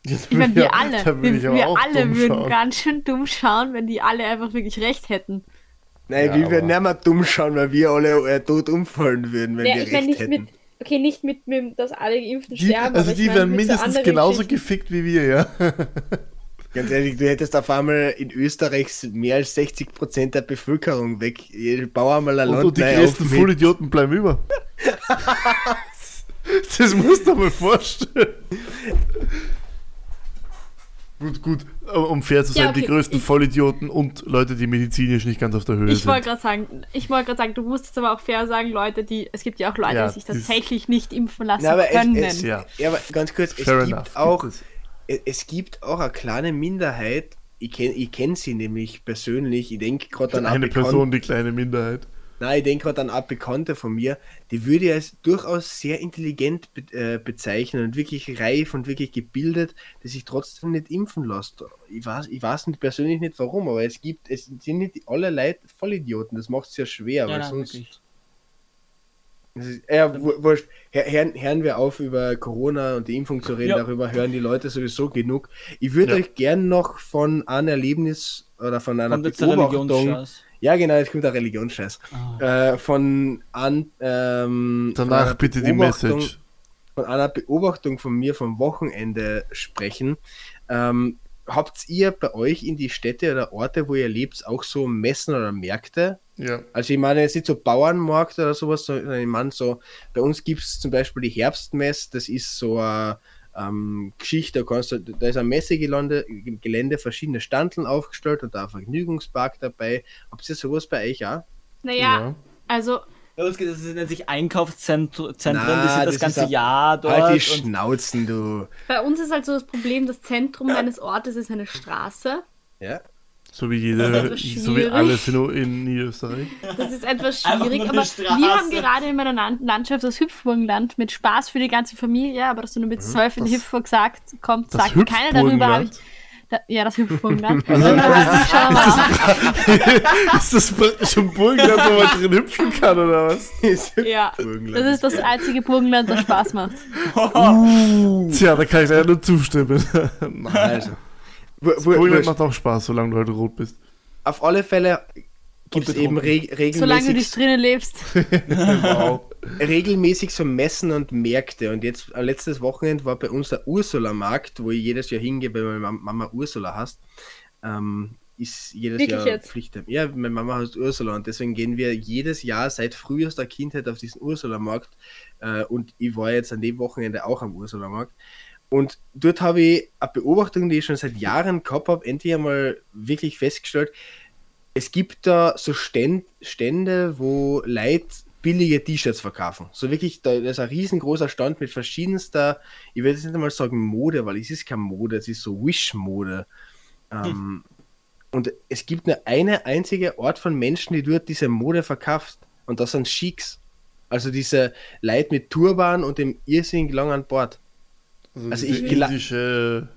Jetzt Ich meine, wir alle, wir, wir alle würden schauen. ganz schön dumm schauen, wenn die alle einfach wirklich recht hätten. Nein, Ja, wir würden nicht mehr dumm schauen, weil wir alle äh, tot umfallen würden, wenn Ja, wir ich meine recht nicht hätten. mit, okay, nicht mit, mit dass alle Geimpften Die, sterben, also die meine werden so mindestens anderen genauso gefickt wie wir, ja. <laughs> Ganz ehrlich, du hättest auf einmal in Österreich mehr als 60% der Bevölkerung weg. Bau einmal ein Und, Land und die größten Vollidioten bleiben über. <laughs> das musst du dir mal vorstellen. <laughs> Gut, gut, aber um fair zu sein, Ja, okay, die größten ich- Vollidioten und Leute, die medizinisch nicht ganz auf der Höhe Ich wollte sind. gerade sagen, ich wollte gerade sagen, du musst jetzt aber auch fair sagen, Leute, die, es gibt ja auch Leute, Ja, die sich tatsächlich nicht impfen lassen Na, aber können. es, es, Ja. ja. aber ganz kurz, es gibt enough. auch, Gibt es. gibt auch eine kleine Minderheit, ich kenne ich kenn sie nämlich persönlich, ich denke gerade an eine Person, die kleine Minderheit. Nein, ich denke gerade an eine Bekannte von mir, die würde ich als durchaus sehr intelligent be äh, bezeichnen und wirklich reif und wirklich gebildet, die sich trotzdem nicht impfen lässt. Ich weiß, ich weiß nicht persönlich nicht warum, aber es gibt, es sind nicht alle Leute Vollidioten, das macht es ja schwer, ja, weil nein, sonst. ist, wu- wurscht. Hör- Hören, hören wir auf, über Corona und die Impfung zu reden, Ja. darüber hören die Leute sowieso genug. Ich würde Ja. euch gern noch von einem Erlebnis oder von einer Kommt Beobachtung. Ja, genau, jetzt kommt der Religionsscheiß. Ah. Äh, von, an, ähm, von Danach einer bitte die Beobachtung- Message. Von einer Beobachtung von mir vom Wochenende sprechen. Ähm, habt ihr bei euch in die Städte oder Orte, wo ihr lebt, auch so Messen oder Märkte, Ja. Also ich meine jetzt nicht so Bauernmarkt oder sowas, sondern ich meine so, bei uns gibt es zum Beispiel die Herbstmess, das ist so eine ähm, Geschichte, da, kannst du, da ist ein Messegelände, Gelände, verschiedene Standeln aufgestellt und da ein Vergnügungspark dabei. Habt ihr sowas bei euch auch? Naja, Ja. also Das nennt sich Einkaufszentren, die sind das, das ganze ein- Jahr dort. Halt die Schnauzen, du. bei uns ist halt so das Problem, das Zentrum <laughs> eines Ortes ist eine Straße. Ja? So wie jede, so wie alles in, in Niederösterreich. Das ist etwas schwierig, aber wir haben gerade in meiner Land Landschaft das Hüpfburgenland mit Spaß für die ganze Familie, aber dass du nur mit zwölf in Das- Hüpfer gesagt kommt, sagt keiner darüber. Ich, da, ja, das Hüpfburgenland. <laughs> Also, <laughs> ist das praktisch ein <laughs> Burgenland, wo man drin hüpfen kann, oder was? Ja, das ist das einzige Burgenland, das Spaß macht. Tja, da kann ich leider nur zustimmen. Nein. Wurscht. macht auch Spaß, solange du halt rot bist. Auf alle Fälle gibt es eben re Solange du regelmäßig, nicht drinnen lebst. <laughs> Wow. regelmäßig so Messen und Märkte. Und jetzt am letztes Wochenende war bei uns der Ursula-Markt, wo ich jedes Jahr hingehe, weil meine Mam- Mama Ursula hast. Ähm, ist jedes Wirklich Jahr jetzt? Pflicht. Ja, meine Mama heißt Ursula und deswegen gehen wir jedes Jahr seit frühester Kindheit auf diesen Ursula-Markt. Äh, und ich war jetzt an dem Wochenende auch am Ursula-Markt. Und dort habe ich eine Beobachtung, die ich schon seit Jahren gehabt habe, endlich einmal wirklich festgestellt. Es gibt da so Ständ, Stände, wo Leute billige T-Shirts verkaufen. So wirklich, da ist ein riesengroßer Stand mit verschiedenster, ich will jetzt nicht einmal sagen Mode, weil es ist keine Mode, es ist so Wish-Mode. Ähm, Und es gibt nur eine einzige Art von Menschen, die dort diese Mode verkauft. Und das sind Sheiks. Also diese Leute mit Turban und dem irrsinnig langen Bart. Also die ich indische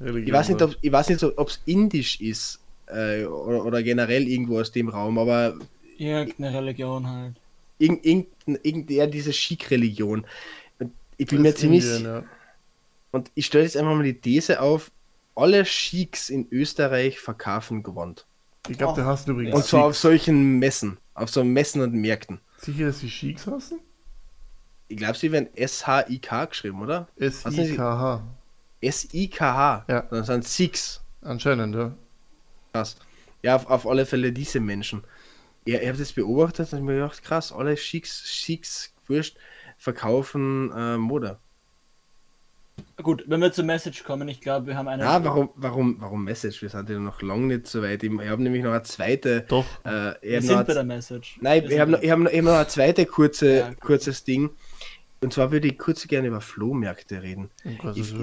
Religion. Ich weiß nicht, ob ich weiß nicht, ob es indisch ist äh, oder, oder generell irgendwo aus dem Raum, aber Irgendeine Religion halt. irgend, irgend, irgend, ja, diese Schick-Religion. Ich bin Das mir ziemlich. Indien, ja. Und ich stelle jetzt einfach mal die These auf: alle Schicks in Österreich verkaufen Gewand. Ich glaube, der hast du übrigens. Und zwar auf solchen Messen, auf so Messen und Märkten. Sicher, dass die Sheiks hassen? Ich glaube, sie werden S-H-I-K geschrieben, oder? S-I-K-H. S-I-K-H. Ja. Das sind Sikhs. Anscheinend, ja. Krass. Ja, auf, auf alle Fälle diese Menschen. Ja, ich habe das beobachtet und mir gedacht, krass, alle Schicks, Schicks, wurscht, verkaufen äh, Mode. Gut, wenn wir zur Message kommen, ich glaube, wir haben eine. Ja, warum, warum, warum Message? Wir sind ja noch lange nicht so weit. Ich, ich habe nämlich noch eine zweite. Doch. Äh, wir sind bei der Message. nein, Wir ich habe noch, hab noch, ich hab noch eine zweite kurze, Ja, cool. kurzes Ding. Und zwar würde ich kurz gerne über Flohmärkte reden. Ich-.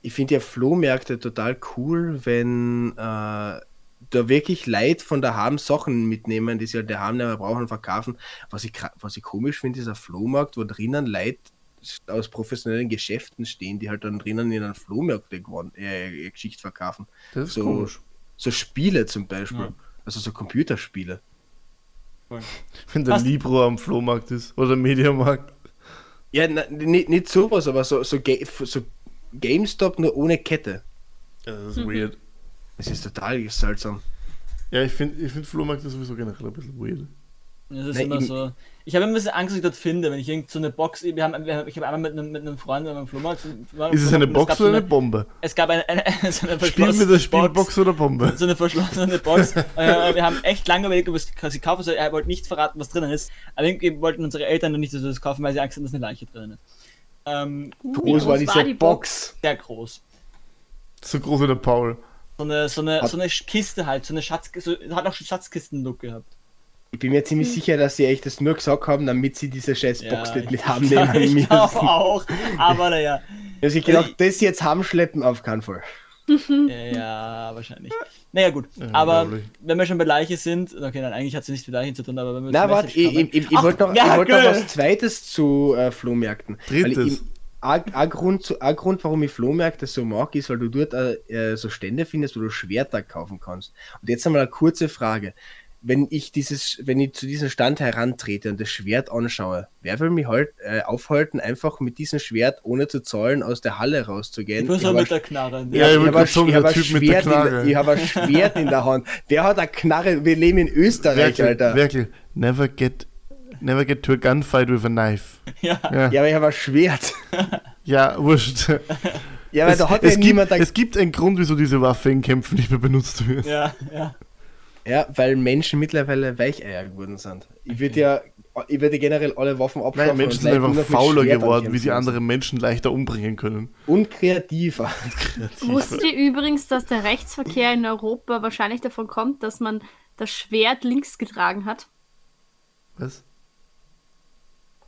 Ich finde ja Flohmärkte total cool, wenn äh, da wirklich Leute von daheim Sachen mitnehmen, die sie halt daheim nicht mehr brauchen und verkaufen. Was ich, was ich komisch finde, ist ein Flohmarkt, wo drinnen Leute aus professionellen Geschäften stehen, die halt dann drinnen in einem Flohmarkt äh, Geschichte verkaufen. Das ist so, komisch. so Spiele zum Beispiel. Ja. Also so Computerspiele. Wenn der? Libro am Flohmarkt ist. Oder Mediamarkt. Ja, na, nicht, nicht sowas, aber so, so, Ga so GameStop nur ohne Kette. Ja, das ist weird. Das ist total seltsam. Ja, ich finde ich find Flohmärkte sowieso generell ein bisschen weird. Das ist Nein, immer eben- so. Ich habe immer ein bisschen Angst, dass ich dort finde, wenn ich irgend so eine Box. Wir haben, wir, ich habe einmal mit einem, mit einem Freund am Flohmarkt. Ist es eine Box oder eine Bombe? Es gab eine, eine, <laughs> so eine Spiel mit der verschlossene Spielbox oder Bombe? so eine verschlossene Box. <laughs> äh, wir haben echt lange überlegt, ob wir es kaufen sollen. Er wollte nicht verraten, was drinnen ist. Aber irgendwie wollten unsere Eltern noch nicht, dass wir das kaufen, weil sie Angst haben, dass eine Leiche drinnen ist. Ähm, Wie groß war die Box? sehr groß. So groß wie der Paul. So eine, so eine, Hat- so eine Kiste halt, so eine Schatz, so, hat auch schon Schatzkisten-Look gehabt. Ich bin mir ziemlich sicher, dass sie echt das nur gesagt haben, damit sie diese scheiß Box nicht mit haben <laughs> ja, nehmen ich müssen. glaub auch. Aber naja, Also ich gedacht, das jetzt haben schleppen auf keinen Fall. ja, wahrscheinlich. Naja, gut. Ja, aber wenn wir schon bei Leiche sind, okay, dann eigentlich hat sie nichts mit Leichen zu tun, aber wenn wir Na, warte, ich, ich, ich, wollte noch, ja, ich wollte noch was Zweites zu äh, Flohmärkten. Weil Drittes. ich- Ein Grund, zu- ein Grund, warum ich Flohmärkte so mag, ist, weil du dort äh, äh, so Stände findest, wo du Schwerter kaufen kannst. Und jetzt einmal eine kurze Frage. Wenn ich dieses, wenn ich zu diesem Stand herantrete und das Schwert anschaue, wer will mich halt äh, aufhalten, einfach mit diesem Schwert ohne zu zahlen aus der Halle rauszugehen? Ich muss Ich mal hab mit der Knarre. Ja, ich ich wollte habe ich hab der ein Typ mit der Schwert, in der- Knarre. ich hab ein Schwert in der Hand. Wer hat eine Knarre? Wir leben in Österreich, Werkel, Alter. Werkel, never get, never get to a gunfight with a knife. <laughs> Ja. Ja, Ja, aber ich habe ein Schwert. <laughs> ja wurscht. Ja, aber es, da hat es, ja niemand... gibt, es gibt einen Grund, wieso diese Waffe in Kämpfen nicht mehr benutzt wird. Ja, ja. Ja, weil Menschen mittlerweile Weicheier geworden sind. Ich würde ja, ich würde generell alle Waffen abschaffen. Nein, Menschen sind einfach fauler geworden, wie sie andere Menschen leichter umbringen können. Und kreativer. kreativer. Wusstet ihr übrigens, dass der Rechtsverkehr in Europa wahrscheinlich davon kommt, dass man das Schwert links getragen hat? Was?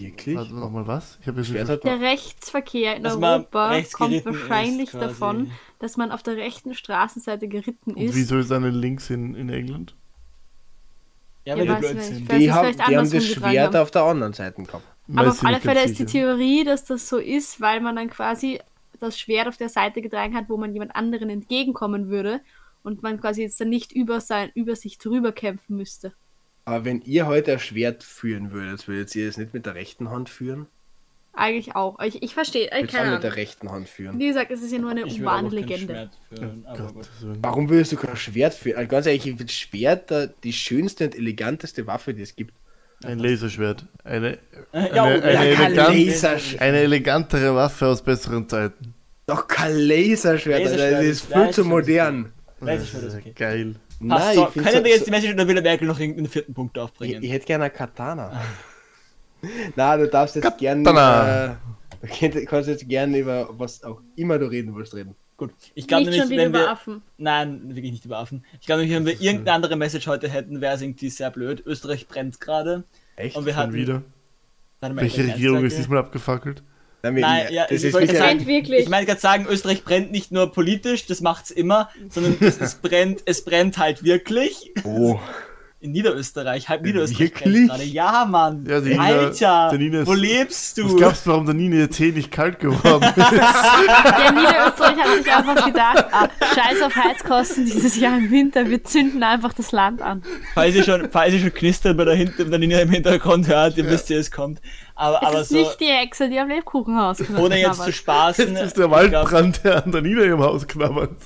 Wirklich? Warte nochmal was? Ich habe halt Der Rechtsverkehr in dass Europa kommt wahrscheinlich davon, dass man auf der rechten Straßenseite geritten ist. Und wieso ist eine links in, in England? Ja, weil die blöd sind. Die, haben, die haben das Schwert auf der anderen Seite gehabt. Aber auf alle Fälle ist die Theorie, dass das so ist, weil man dann quasi das Schwert auf der Seite getragen hat, wo man jemand anderen entgegenkommen würde und man quasi jetzt dann nicht über, sein, über sich drüber kämpfen müsste. Aber wenn ihr heute ein Schwert führen würdet, würdet ihr es nicht mit der rechten Hand führen? Eigentlich auch. Ich, ich verstehe. Ich kann mit der rechten Hand führen. Wie gesagt, es ist ja nur eine urbane Legende. Führen, oh Warum würdest du kein Schwert führen? Also ganz ehrlich, ich finde Schwert die schönste und eleganteste Waffe, die es gibt. Ein Laserschwert. Eine, eine, ja, eine, eine, elegant, eine elegantere Waffe aus besseren Zeiten. Doch kein Laserschwert, Laserschwert das ist viel zu modern. Laserschwert ist okay. Geil. Nein, so, können wir jetzt die Message oder will der Merkel noch irgendeinen vierten Punkt aufbringen? Ich, ich hätte gerne eine Katana. <laughs> Na, du darfst jetzt gerne. Äh, du kannst jetzt gerne über was auch immer du reden willst reden. Gut. Ich glaube nämlich, schon wenn wir. Affen. Nein, wirklich nicht über Affen. Ich glaube nämlich, wenn wir <laughs> irgendeine andere Message heute hätten, wäre es irgendwie sehr blöd. Österreich brennt gerade. Echt? Und wir hatten, wieder. Welche Regierung ist diesmal abgefackelt? Nein, Nein ja, das ich wollte sagen, wirklich. Ich meine gerade sagen, Österreich brennt nicht nur politisch, das macht's immer, sondern es, es brennt, es brennt halt wirklich. Oh. In Niederösterreich, halb Niederösterreich gerade. Ja, Mann. Ja, Nina, Alter, Nina ist, wo lebst du? Was glaubst du, warum der Nina jetzt Tee nicht kalt geworden <laughs> ist? ja, Niederösterreich hat sich einfach gedacht, ah, scheiß auf Heizkosten dieses Jahr im Winter, wir zünden einfach das Land an. Falls ihr schon, falls ihr schon knistert bei der, Hinter, der Nina im Hintergrund hört, ihr ja. wisst, wie es kommt. Aber, es aber ist so, nicht die Hexe, die am Lebkuchenhaus knabbert. Ohne jetzt zu spaßen. Das ist der Waldbrand, der an der Nina im Haus knabbert.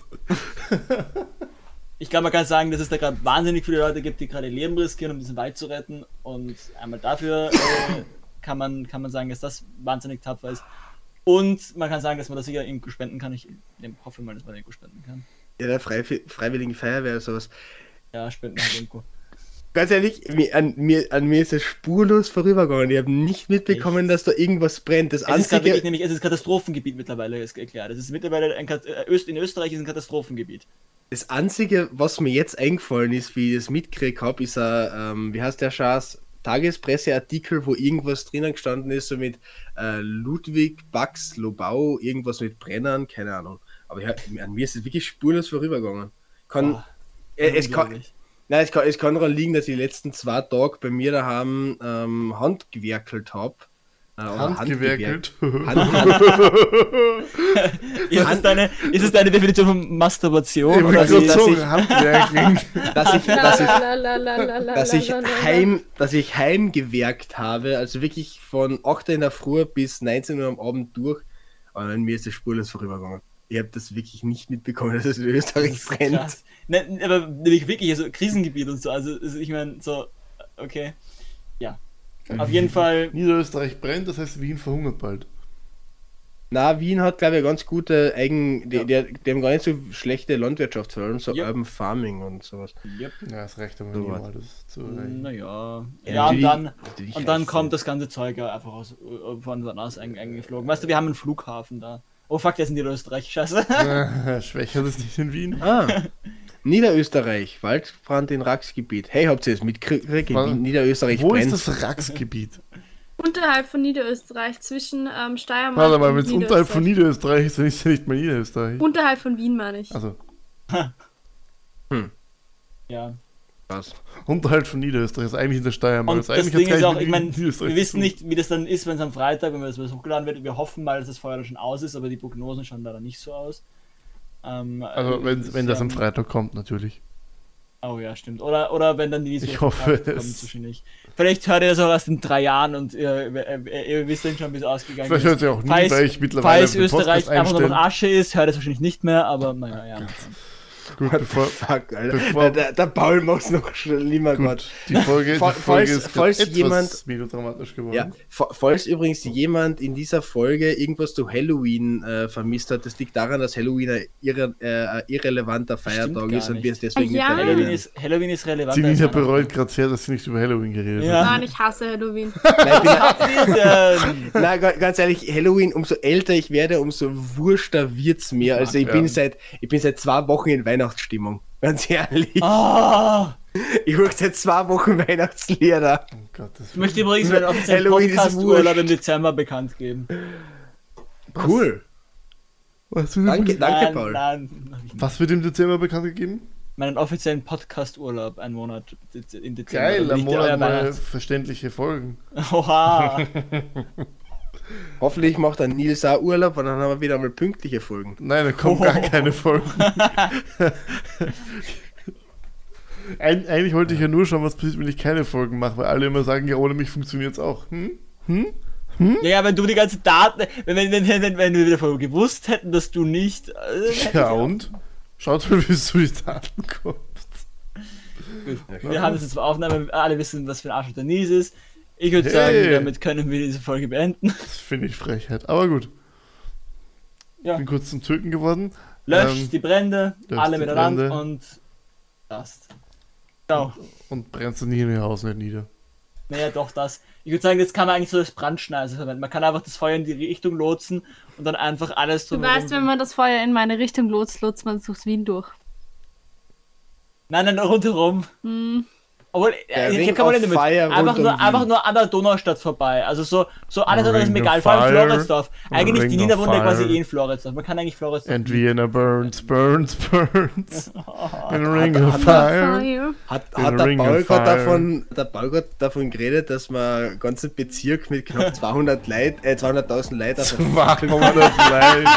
Ich glaube, man kann sagen, dass es da gerade wahnsinnig viele Leute gibt, die gerade Leben riskieren, um diesen Wald zu retten. Und einmal dafür äh, kann, man, kann man sagen, dass das wahnsinnig tapfer ist. Und man kann sagen, dass man das sicher irgendwo spenden kann. Ich hoffe mal, dass man irgendwo spenden kann. Ja, der Freiwilligen Feuerwehr sowas. Ja, spenden halt irgendwo. Ganz ehrlich, an mir, an mir ist es spurlos vorübergegangen. Ich habe nicht mitbekommen, dass da irgendwas brennt. Das es einzige... ist nämlich, es ist Katastrophengebiet mittlerweile, ist erklärt. Es ist mittlerweile ein, äh, in Österreich ist ein Katastrophengebiet. Das Einzige, was mir jetzt eingefallen ist, wie ich das mitgekriegt habe, ist ein, ähm, wie heißt der Schaß? Tagespresseartikel, wo irgendwas drinnen gestanden ist, so mit äh, Ludwig Bax Lobau, irgendwas mit Brennern, keine Ahnung. Aber ja, an mir ist es wirklich spurlos vorübergegangen. Kann, oh, äh, es, kann, Nein, es kann, es kann daran liegen, dass ich die letzten zwei Tage bei mir daheim ähm, Hand gewerkelt habe. Äh, Handgewerkelt? <laughs> Hand, Hand, ist, es deine, ist es deine Definition von Masturbation? Ich oder so, dass ich, <laughs> dass ich, dass ich, dass ich, heim, dass ich heimgewerkt habe, also wirklich von 8 Uhr in der Früh bis 19 Uhr am Abend durch. Und an mir ist das spurlos vorübergegangen. Ich habe das wirklich nicht mitbekommen, <laughs> dass es in Österreich brennt. Krass. Ne, aber wirklich, also Krisengebiet und so. Also, ich meine, so, okay. Ja. Auf jeden Fall. Niederösterreich brennt, das heißt, Wien verhungert bald. Na, Wien hat, glaube ich, ganz gute Eigen. Die, ja. die, die, haben gar nicht so schlechte Landwirtschaft, vor allem so yep. Urban Farming und sowas. Yep. Ja, das reicht aber so nie mal, das zu Naja. Ja, ja, und dann, und dann kommt das ganze Zeug ja einfach aus, von aus eingeflogen. Weißt du, wir haben einen Flughafen da. Oh fuck, der ist in Niederösterreich, scheiße. <laughs> Schwächer das nicht in Wien. Ah. <laughs> Niederösterreich, Waldbrand in Raxgebiet. Hey, habt ihr es mitgekriegt? Niederösterreich Wo brennt. ist das Raxgebiet? Unterhalb von Niederösterreich, zwischen ähm, Steiermark Warte mal, wenn es unterhalb von Niederösterreich ist, dann ist es ja nicht mehr Niederösterreich. Unterhalb von Wien, meine ich. Also. <laughs> hm. Ja. Was? Unterhalb von Niederösterreich ist eigentlich in der Steiermark. Und das, das Ding ist auch, ich meine, wir wissen nicht, wie das dann ist, wenn es am Freitag, wenn das hochgeladen wird. Wir hoffen mal, dass das Feuer schon aus ist, aber die Prognosen schauen leider nicht so aus. Ähm, also wenn, wenn das am Freitag kommt, natürlich. Oh ja, stimmt. Oder, oder wenn dann die Ich hoffe wahrscheinlich. Vielleicht hört ihr das auch erst in drei Jahren und ihr, ihr, ihr wisst dann schon, wie es ausgegangen Vielleicht ist. Vielleicht hört ihr auch nie, falls, weil ich mittlerweile Falls Österreich einfach noch Asche ist, hört es wahrscheinlich nicht mehr, aber naja, ja. Gut, bevor, Fuck, Alter. bevor- der, der Paul macht's noch schlimmer gerade. gut, die Folge, die Folge falls- ist falls etwas jemand- melodramatisch geworden. Ja, fa- falls übrigens jemand in dieser Folge irgendwas zu Halloween äh, vermisst hat, das liegt daran, dass Halloween ein, irre, äh, ein irrelevanter Feiertag ist und wir es deswegen Ah, ja. nicht Halloween erwähnen. ist, Halloween ist relevant. Sie Nina bereut gerade sehr, dass sie nicht über Halloween geredet Ja. hat. Nein, ich hasse Halloween. <laughs> Nein, ga- ganz ehrlich, Halloween, umso älter ich werde, umso wurschter wird's mir. Also ich bin seit ich bin seit zwei Wochen in Weihnachtsstimmung. Ganz ehrlich. Ah, <laughs> Ich höre seit zwei Wochen Weihnachtslieder. Oh Gott, das ich möchte übrigens meinen offiziellen Podcast-Urlaub im Dezember bekannt geben. Cool. was, wird Danke, im, danke, nein, Paul. Nein, was wird im Dezember bekannt gegeben? Meinen offiziellen Podcast-Urlaub, einen Monat in Dezember. Geil, euer Monat mal verständliche Folgen. Oha. <laughs> Hoffentlich macht dann Nils auch Urlaub und dann haben wir wieder mal pünktliche Folgen. Nein, da kommen gar Oh. keine Folgen. Eig eigentlich wollte ich ja nur schauen, was passiert, wenn ich keine Folgen mache, weil alle immer sagen, ja, ohne mich funktioniert es auch. Hm? Ja, ja, wenn du die ganzen Daten, wenn, wenn, wenn, wenn, wenn wir davon gewusst hätten, dass du nicht. Äh, Ja, und? Schaut mal, wie es zu den Daten kommt. Wir haben das jetzt zur Aufnahme, alle wissen, was für ein Arsch der Nies ist. Ich würde Hey. sagen, damit können wir diese Folge beenden. Das finde ich Frechheit. Aber gut. Ja. Bin kurz zum Türken geworden. Löscht Ähm, die Brände, löscht alle die miteinander Brände. und lasst. Ciao. Und brennst du nie in ihr Haus nicht nieder. Naja, doch das. Ich würde sagen, jetzt kann man eigentlich so das Brandschneise verwenden. Man kann einfach das Feuer in die Richtung lotsen und dann einfach alles Du drumherum- weißt, wenn man das Feuer in meine Richtung lotst, lotst man es durchs Wien durch. Nein, nein, rundherum. Hm. Obwohl, Der äh, Ring hier kann man nicht. Fire Einfach nur, einfach nur an der Donaustadt vorbei. Also so, so alles andere ist mir Ring egal. Vor allem. Floridsdorf. Eigentlich Ring die ja quasi eh in Floridsdorf. Man kann eigentlich Floridsdorf. And Vienna burns, burns, burns. <laughs> In a ring of fire. Hat, hat der ring fire. davon, der davon geredet, dass man einen ganzen Bezirk mit knapp 200 Leid, äh, 200.000 Leuten auf den Warum das leid?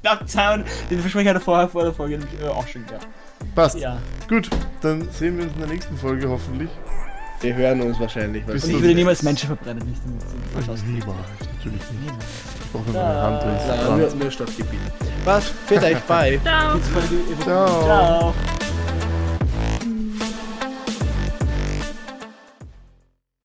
Knapp 200. Den Versprecher hat er vorher vor der Folge äh, auch schon gehabt. Passt. Ja. Gut, dann sehen wir uns in der nächsten Folge hoffentlich. Wir hören uns wahrscheinlich. Bis Und ich würde niemals Menschen verbrennen. Nicht damit falsch ausgehen. Niemals, natürlich nicht. Ich brauche nur meine Hand, Nein, dran. nur, nur Stadtgebiet. Was? Für euch, bye. Ciao. Ciao. Ciao.